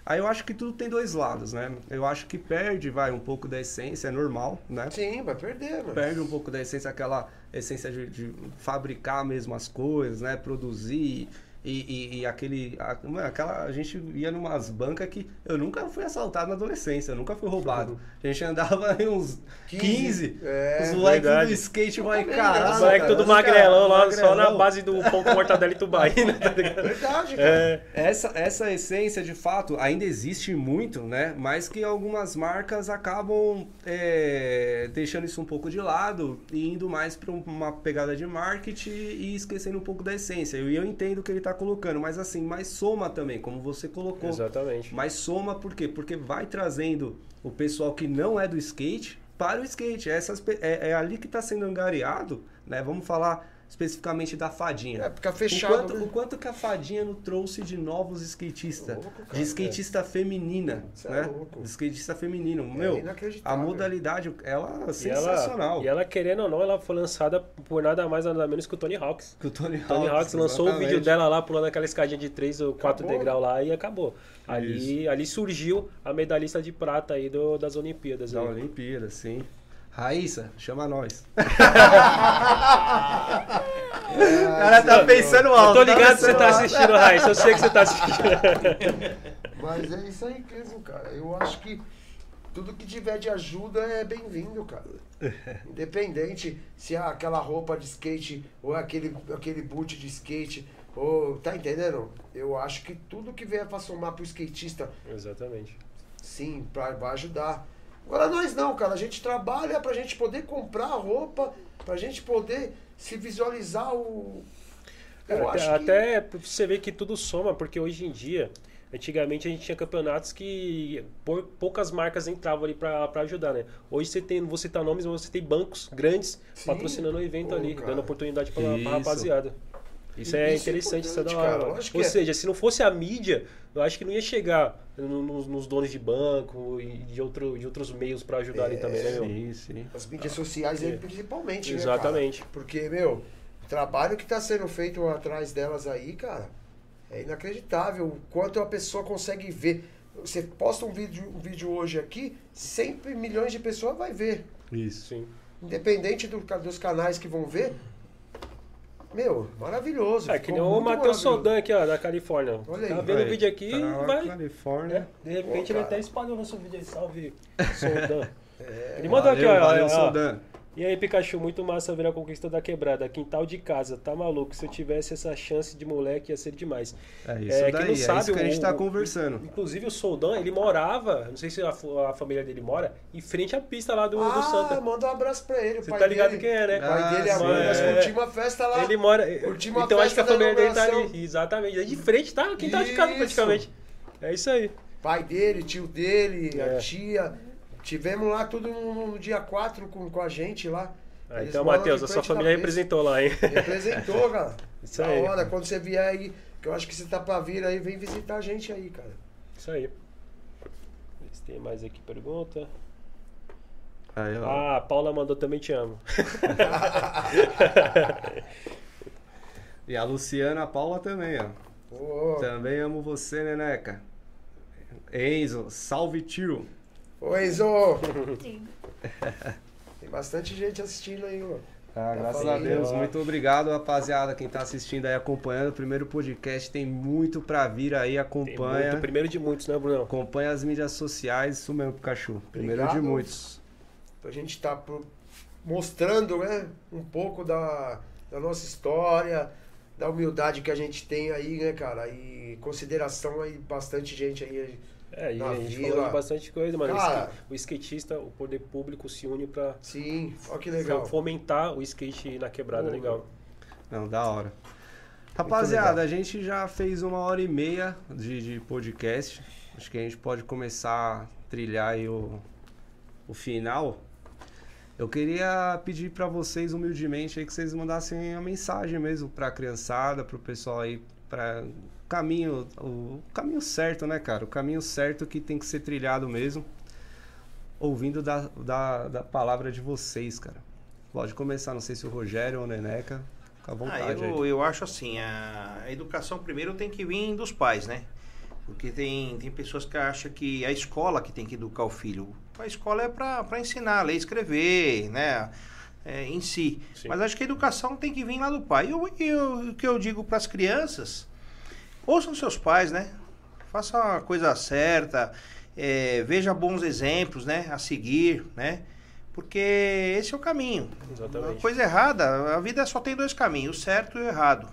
Aí eu acho que tudo tem dois lados, né? Eu acho que perde, vai, um pouco da essência, é normal, né? Sim, vai perder, mano. perde um pouco da essência, aquela essência de, de fabricar mesmo as coisas, né? Produzir e, e- e aquele. a- mano, aquela, a gente ia numas bancas que eu nunca fui assaltado na adolescência, eu nunca fui roubado. A gente andava em uns 15, 15, é, os moleques do skate, vai caralho. Os moleques tudo magrelão lá, só na magrelão. base do pão com mortadela e tubaína, tá ligado? Verdade, cara. É, Essa, essa essência, de fato, ainda existe muito, né? Mas que algumas marcas acabam é, deixando isso um pouco de lado e indo mais para uma pegada de marketing e esquecendo um pouco da essência. E eu entendo o que ele está colocando, mas assim, mais soma também, como você colocou. exatamente. Mas soma por quê? Porque vai trazendo o pessoal que não é do skate para o skate. Essas, pe- é, é ali que está sendo angariado, né? Vamos falar especificamente da fadinha. É, fica O fechado. quanto, né? o quanto que a fadinha não trouxe de novos skatistas, de skatista feminina, Cê é né? louco. De skatista feminino. É Meu, a modalidade, ela é E ela, sensacional. e ela, querendo ou não, ela foi lançada por nada mais nada menos que o Tony Hawks. Que o Tony Tony Hawks lançou o vídeo exatamente. dela lá, pulando aquela escadinha de 3 ou 4 Acabou. degraus lá e acabou. Ali, ali surgiu a medalhista de prata aí do- das Olimpíadas. Da aí. Olimpíada, sim. Raíssa, chama nós. O cara tá pensando Eu alto. tô ligado que você tá assistindo, Raíssa. Eu sei que você tá assistindo. Mas é isso aí mesmo, cara. Eu acho que tudo que tiver de ajuda é bem-vindo, cara. Independente se é aquela roupa de skate ou aquele, aquele boot de skate. Ou, tá entendendo? Eu acho que tudo que vier pra somar pro skatista, Exatamente. sim, pra, vai ajudar. Agora nós não, cara. A gente trabalha pra gente poder comprar roupa, pra gente poder se visualizar o. Eu Cara, acho até, que... até você vê que tudo soma, porque hoje em dia, antigamente a gente tinha campeonatos que pou- poucas marcas entravam ali pra, pra ajudar, né? Hoje você tem, não vou citar nomes, mas você tem bancos grandes Sim. patrocinando o evento Pô, ali, cara. dando oportunidade pra, pra rapaziada. Isso é Isso é interessante, isso é da hora. cara. Ou é. seja, se não fosse a mídia, eu acho que não ia chegar no- nos, nos donos de banco e de, outro, de outros meios pra ajudar ali também, né, meu? Sim, sim. As mídias sociais aí, É. principalmente, né, Exatamente. cara? Porque, meu, o trabalho que tá sendo feito atrás delas aí, cara, é inacreditável. O quanto a pessoa consegue ver. Você posta um vídeo, um vídeo hoje aqui, sempre milhões de pessoas vai ver. Isso. Sim. Independente do dos canais que vão ver. Meu, maravilhoso. É que nem o Matheus. Soldan aqui, ó, da Califórnia. Olha aí. Tá vendo o vídeo aqui tá e na vai. Califórnia. É, de repente Pô, ele até espalhou nosso vídeo aí. Salve, Soldan. É, Ele mandou aqui, ó, Valeu, ó, valeu, ó. Soldan. E aí, Pikachu, muito massa ver a conquista da quebrada. Quintal de casa, tá maluco? Se eu tivesse essa chance de moleque, ia ser demais. É isso É, daí, não é sabe, isso que a gente o- tá o- conversando. Inclusive, o Soldan, ele morava, não sei se a, a família dele mora, em frente à pista lá do, do ah, Santa. manda um abraço pra ele. o Você pai tá ligado dele. quem é, né? O pai Ah, dele, sim. amanhã, nós É. curtimos a festa lá. Ele mora. Curti uma então acho que a família dele tá ali. Exatamente. É de frente, tá? Quintal de casa Isso. praticamente. É isso aí. pai dele, tio dele, É. a tia. Tivemos lá tudo no, no dia 4 com, com a gente lá. Ah, então, Matheus, a sua família representou lá, hein? Representou, cara. Isso da aí. hora. Quando você vier aí, que eu acho que você tá pra vir aí, vem visitar a gente aí, cara. Isso aí. Vê se tem mais aqui pergunta. Aí, ó. Ah, a Paula mandou também te amo. E a Luciana, a Paula também, ó. Ô, Também amo você, Neneca. Enzo, salve tio. Ô Enzo! Sim. Tem bastante gente assistindo aí, ó. Ah, Tá graças a Deus. ó. Muito obrigado, rapaziada, quem tá assistindo aí, acompanhando. O primeiro podcast tem muito pra vir aí, Tem acompanha. muito, primeiro de muitos, né, Brunão? Acompanha as mídias sociais, isso mesmo, Pikachu. Primeiro de Obrigado. muitos. A gente tá pro- mostrando, né, um pouco da, da nossa história, da humildade que a gente tem aí, né, cara? E consideração aí, bastante gente aí. É, e Na a gente vila. falou de bastante coisa, mano. Cara. O skatista, o poder público se une pra Sim, olha que legal. fomentar o skate na quebrada, Pô. legal. Não, da hora. Rapaziada, a gente já fez uma hora e meia de, de podcast. Acho que a gente pode começar a trilhar aí o, o final. Eu queria pedir pra vocês humildemente aí que vocês mandassem a mensagem mesmo pra criançada, pro pessoal aí, para caminho, o caminho certo, né, cara? O caminho certo que tem que ser trilhado mesmo. Ouvindo da, da, da palavra de vocês, cara. Pode começar, não sei se o Rogério ou o Neneca. Fica à Ah, vontade aí. eu, eu acho assim, a, educação primeiro tem que vir dos pais, né? Porque tem, tem pessoas que acham que a escola que tem que educar o filho. A escola é para ensinar a ler e escrever, né? É, em si. Sim. Mas acho que a educação tem que vir lá do pai. E o que eu digo para as crianças, ouçam seus pais, né? Faça a coisa certa, é, veja bons exemplos, né? A seguir, né? Porque esse é o caminho. A Exatamente. coisa errada, a vida só tem dois caminhos, o certo e o errado.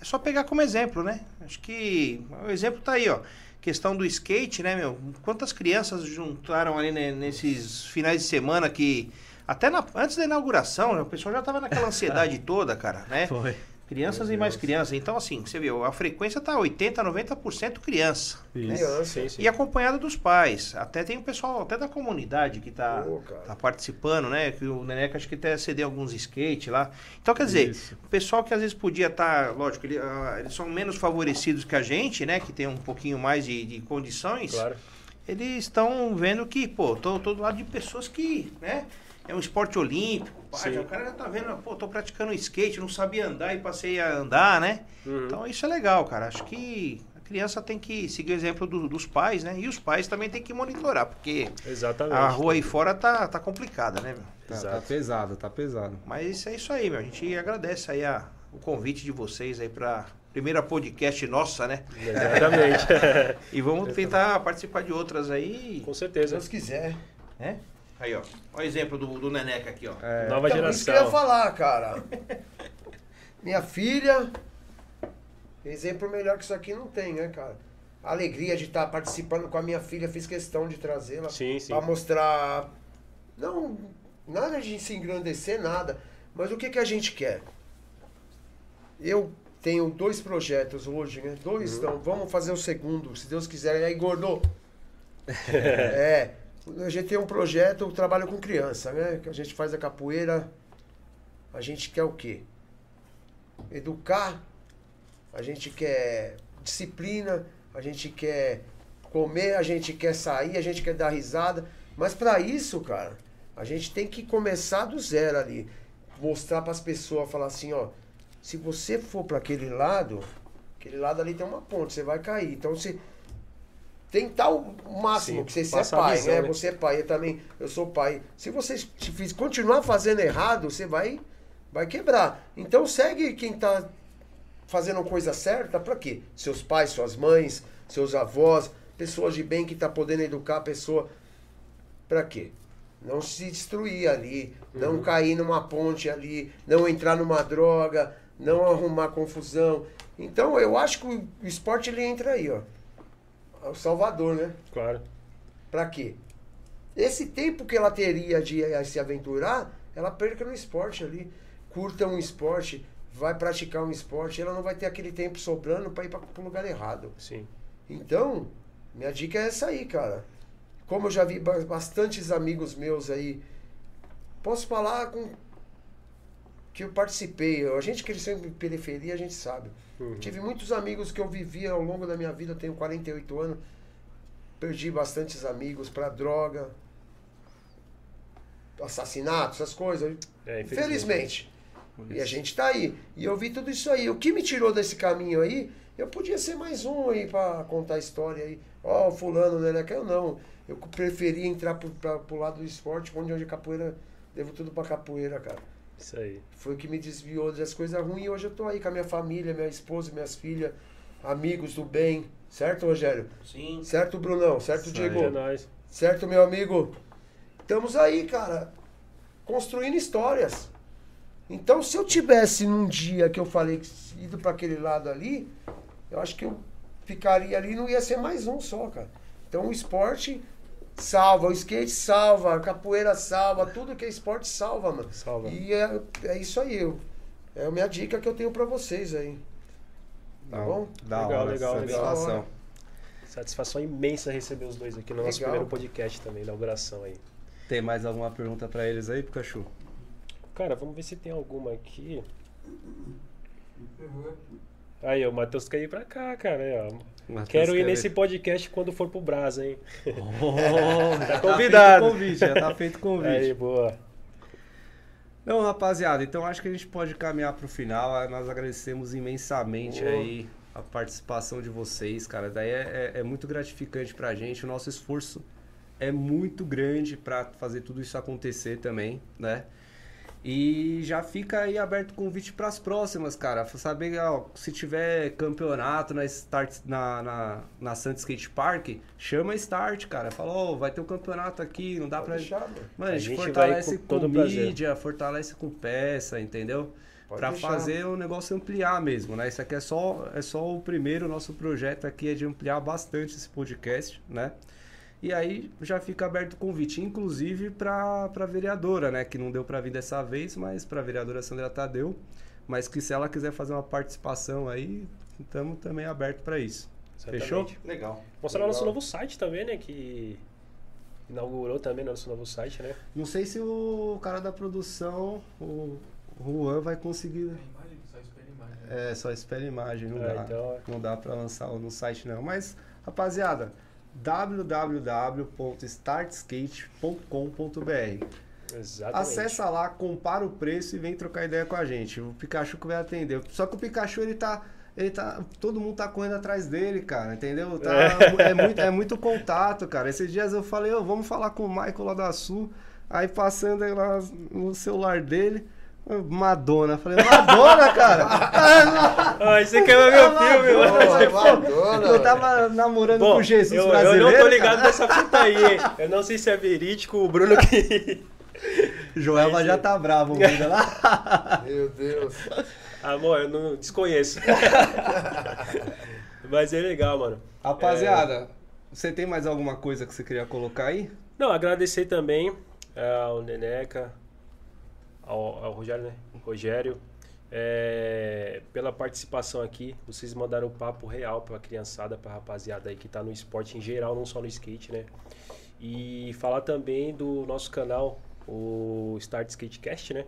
É só pegar como exemplo, né? Acho que o exemplo tá aí, ó. Questão do skate, né, meu? Quantas crianças juntaram ali né, nesses finais de semana que. Até na- antes da inauguração, né, o pessoal já tava naquela ansiedade toda, cara, né? Foi. Crianças e mais crianças. Então, assim, você viu, a frequência tá 80%, 90% criança. né? Criança. Sim, sim. E acompanhada dos pais. Até tem o pessoal, até da comunidade que tá, cara. tá participando, né? Que o Neneca acho que até cedeu alguns skate lá. Então, quer dizer, Isso. o pessoal que às vezes podia estar, lógico, ele, ah, eles são menos favorecidos que a gente, né? Que tem um pouquinho mais de, de condições. Claro. Eles estão vendo que, pô, tô, tô do lado de pessoas que, né? É um esporte olímpico. Sim. o cara já tá vendo, pô, tô praticando skate, não sabia andar e passei a andar, né? Uhum. Então isso é legal, cara. Acho que a criança tem que seguir o exemplo do- dos pais, né? E os pais também tem que monitorar, porque Exatamente. a rua aí fora tá, tá complicada, né, meu? Tá, tá pesado, tá pesado. Mas é isso aí, meu. A gente agradece aí a- o convite de vocês aí pra primeira podcast nossa, né? Exatamente. E vamos tentar participar de outras aí, Com Se certeza. Deus quiser. né? Aí, ó. Olha o exemplo do, do Neneca aqui, ó. É, Nova Então, isso que eu ia geração. falar, cara. Minha filha. Exemplo melhor que isso aqui não tem, né, cara? A alegria de estar participando com a minha filha, fiz questão de trazê-la. Sim, sim. Pra mostrar. Não. Nada de se engrandecer, nada. Mas o que, que a gente quer? Eu tenho dois projetos hoje, né? Dois, Uhum. então vamos fazer o segundo, se Deus quiser. E aí, Gordô? é. A gente tem um projeto, eu trabalho com criança, né? Que a gente faz a capoeira. A gente quer o quê? Educar. A gente quer disciplina. A gente quer comer, a gente quer sair, a gente quer dar risada. Mas para isso, cara, a gente tem que começar do zero ali. Mostrar para as pessoas, falar assim, ó, se você for para aquele lado, aquele lado ali tem uma ponte, você vai cair. Então você tentar o máximo Sim, que você, é pai, visão, né? né? Você é pai, eu também, eu sou pai. Se você continuar fazendo errado, você vai vai quebrar. Então segue quem tá fazendo coisa certa, para quê? Seus pais, suas mães, seus avós, pessoas de bem que tá podendo educar a pessoa. Para quê? Não se destruir ali, não cair numa ponte ali, não entrar numa droga, não arrumar confusão. Então eu acho que o esporte ele entra aí, ó. É o Salvador, né? Claro. Pra quê? Esse tempo que ela teria de eh, se aventurar, ela perca no esporte ali. Curta um esporte, vai praticar um esporte, ela não vai ter aquele tempo sobrando para ir para o lugar errado. Sim. Então, minha dica é essa aí, cara. Como eu já vi ba- bastantes amigos meus aí, posso falar com que eu participei. A gente cresceu em periferia, a gente sabe. Uhum. Tive muitos amigos que eu vivi ao longo da minha vida, eu tenho 48 anos. Perdi bastantes amigos para droga, assassinato, essas coisas. É, Infelizmente. E a gente tá aí. E eu vi tudo isso aí. O que me tirou desse caminho aí, eu podia ser mais um aí pra contar a história aí. Ó, o fulano, né? Eu não. Eu preferi entrar pro, pra, pro lado do esporte, onde onde a capoeira. Devo tudo pra capoeira, cara. Isso aí. Foi o que me desviou das coisas ruins e hoje eu tô aí com a minha família, minha esposa, minhas filhas, amigos do bem. Certo, Rogério? Sim. Certo, Brunão? Certo, Isso Diego? É nóis. Certo, meu amigo? Estamos aí, cara. construindo histórias. Então, se eu tivesse num dia que eu falei que ido para aquele lado ali, eu acho que eu ficaria ali, não ia ser mais um só, cara. Então, o esporte salva, o skate salva, a capoeira salva, tudo que é esporte salva, mano. Salva. E é, é isso aí. eu- é a minha dica que eu tenho para vocês aí. Tá bom? Da Legal, hora, legal, satisfação. legal. Satisfação imensa receber os dois aqui no nosso Legal. primeiro podcast também, inauguração aí. Tem mais alguma pergunta pra eles aí, Pikachu? Cara, vamos ver se tem alguma aqui. Aí, o Matheus quer ir pra cá, cara. aí, ó. Matheus Quero ir quer nesse ver. podcast quando for pro Brasa, hein? Oh, já tá convidado. feito o convite, já tá feito o convite. Aí, boa. Não, rapaziada, então acho que a gente pode caminhar pro final. Nós agradecemos imensamente Boa. aí a participação de vocês, cara. Daí é, é- é muito gratificante pra gente. O nosso esforço é muito grande pra fazer tudo isso acontecer também, né? E já fica aí aberto o convite pras próximas, cara. Saber, ó, se tiver campeonato na Start na, na, na Santa Skate Park, chama a Start, cara. Fala, ó, vai ter um campeonato aqui, não dá pra. deixar, mano. A gente, fortalece com com, mídia, fortalece com peça, entendeu? Deixar. fazer o negócio ampliar mesmo, né? Isso aqui é só, é só o primeiro, nosso projeto aqui é de ampliar bastante esse podcast, né? E aí já fica aberto o convite, inclusive pra, pra vereadora, né? Que não deu pra vir dessa vez, mas pra vereadora Sandra Tadeu. Mas que se ela quiser fazer uma participação aí, estamos também aberto pra isso. Exatamente. Fechou? Legal. Mostrar Legal. nosso novo site também, né? Que inaugurou também nosso novo site, né? Não sei se o cara da produção, o Juan, vai conseguir. É, só espelha imagem, não É, dá. então- Não dá pra lançar no site não. Mas, rapaziada, www.startskate.com.br Exatamente. Acessa lá, compara o preço e vem trocar ideia com a gente. O Pikachu que vai atender. Só que o Pikachu, ele tá. Ele tá. Todo mundo tá correndo atrás dele, cara, entendeu? Tá, é. muito, é muito contato, cara. Esses dias eu falei, ô, vamos falar com o Michael lá da Sul. Aí passando lá no celular dele. Madonna. Falei, Madonna, cara! Ah, você quer ver meu filme, Ô, mano? Madonna, eu tava namorando Bom, com Jesus eu, eu brasileiro. não tô ligado cara. nessa fita aí, hein? Eu não sei se é verídico, o Bruno que. Joelma já tá bravo ouvindo lá. Meu Deus. Amor, eu não desconheço. Mas é legal, mano. Rapaziada, você tem mais alguma coisa que você queria colocar aí? Não, agradecer também ao Neneca, ao, ao Rogério, né? Rogério, é, pela participação aqui. Vocês mandaram o papo real pra criançada, pra rapaziada aí que tá no esporte em geral, não só no skate, né? E falar também do nosso canal, o Start Skatecast, né?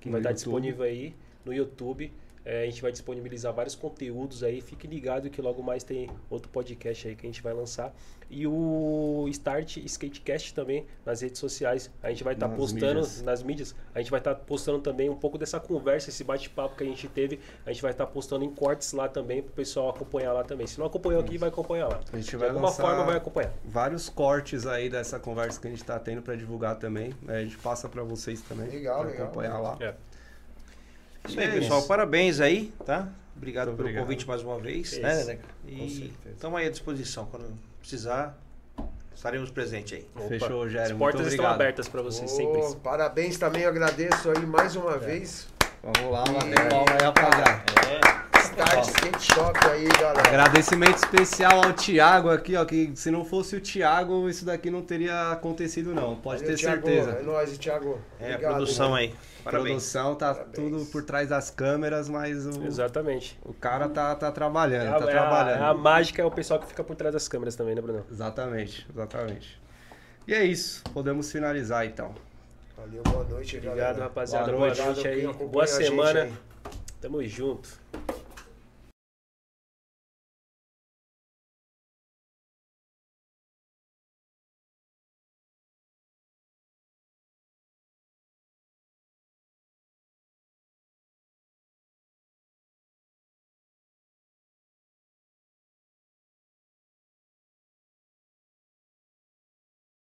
Que No vai estar YouTube. disponível aí no YouTube. É, a gente vai disponibilizar vários conteúdos aí. Fique ligado que logo mais tem outro podcast aí que a gente vai lançar. E o Start Skatecast também nas redes sociais. A gente vai estar Nas postando mídias. nas mídias. A gente vai estar postando também um pouco dessa conversa, esse bate-papo que a gente teve. A gente vai estar postando em cortes lá também pro pessoal acompanhar lá também. Se não acompanhou aqui, vai acompanhar lá. A gente De vai alguma lançar forma vai acompanhar. vários cortes aí dessa conversa que a gente tá tendo pra divulgar também. A gente passa pra vocês também. Legal, pra legal. acompanhar lá. É. Isso aí, É pessoal. isso. Parabéns aí, tá? Obrigado Muito pelo obrigado. convite mais uma vez, Isso. né? Com E estamos aí à disposição. Quando precisar, estaremos presentes aí. Opa. Fechou, Rogério. As Muito portas estão obrigado. abertas para vocês Ô, sempre. parabéns também, eu agradeço aí mais É. uma vez. Vamos lá, E- bater palma aí, rapaziada. Start Skate Shop aí, galera. Agradecimento especial ao Thiago aqui, ó. Que se não fosse o Thiago, isso daqui não teria acontecido, não. Pode Valeu, ter Thiago. certeza. É nóis, Thiago. É, a Obrigado, produção mano. aí. Parabéns. Produção tá Parabéns. tudo por trás das câmeras, mas o, Exatamente. o cara tá, tá trabalhando, É a, tá é a- trabalhando. é a mágica é o pessoal que fica por trás das câmeras também, né, Bruno? Exatamente, exatamente. E é isso, podemos finalizar então. Valeu, boa noite, Obrigado, galera. rapaziada. Boa Boa noite. noite aí. Boa a semana. aí. Tamo junto.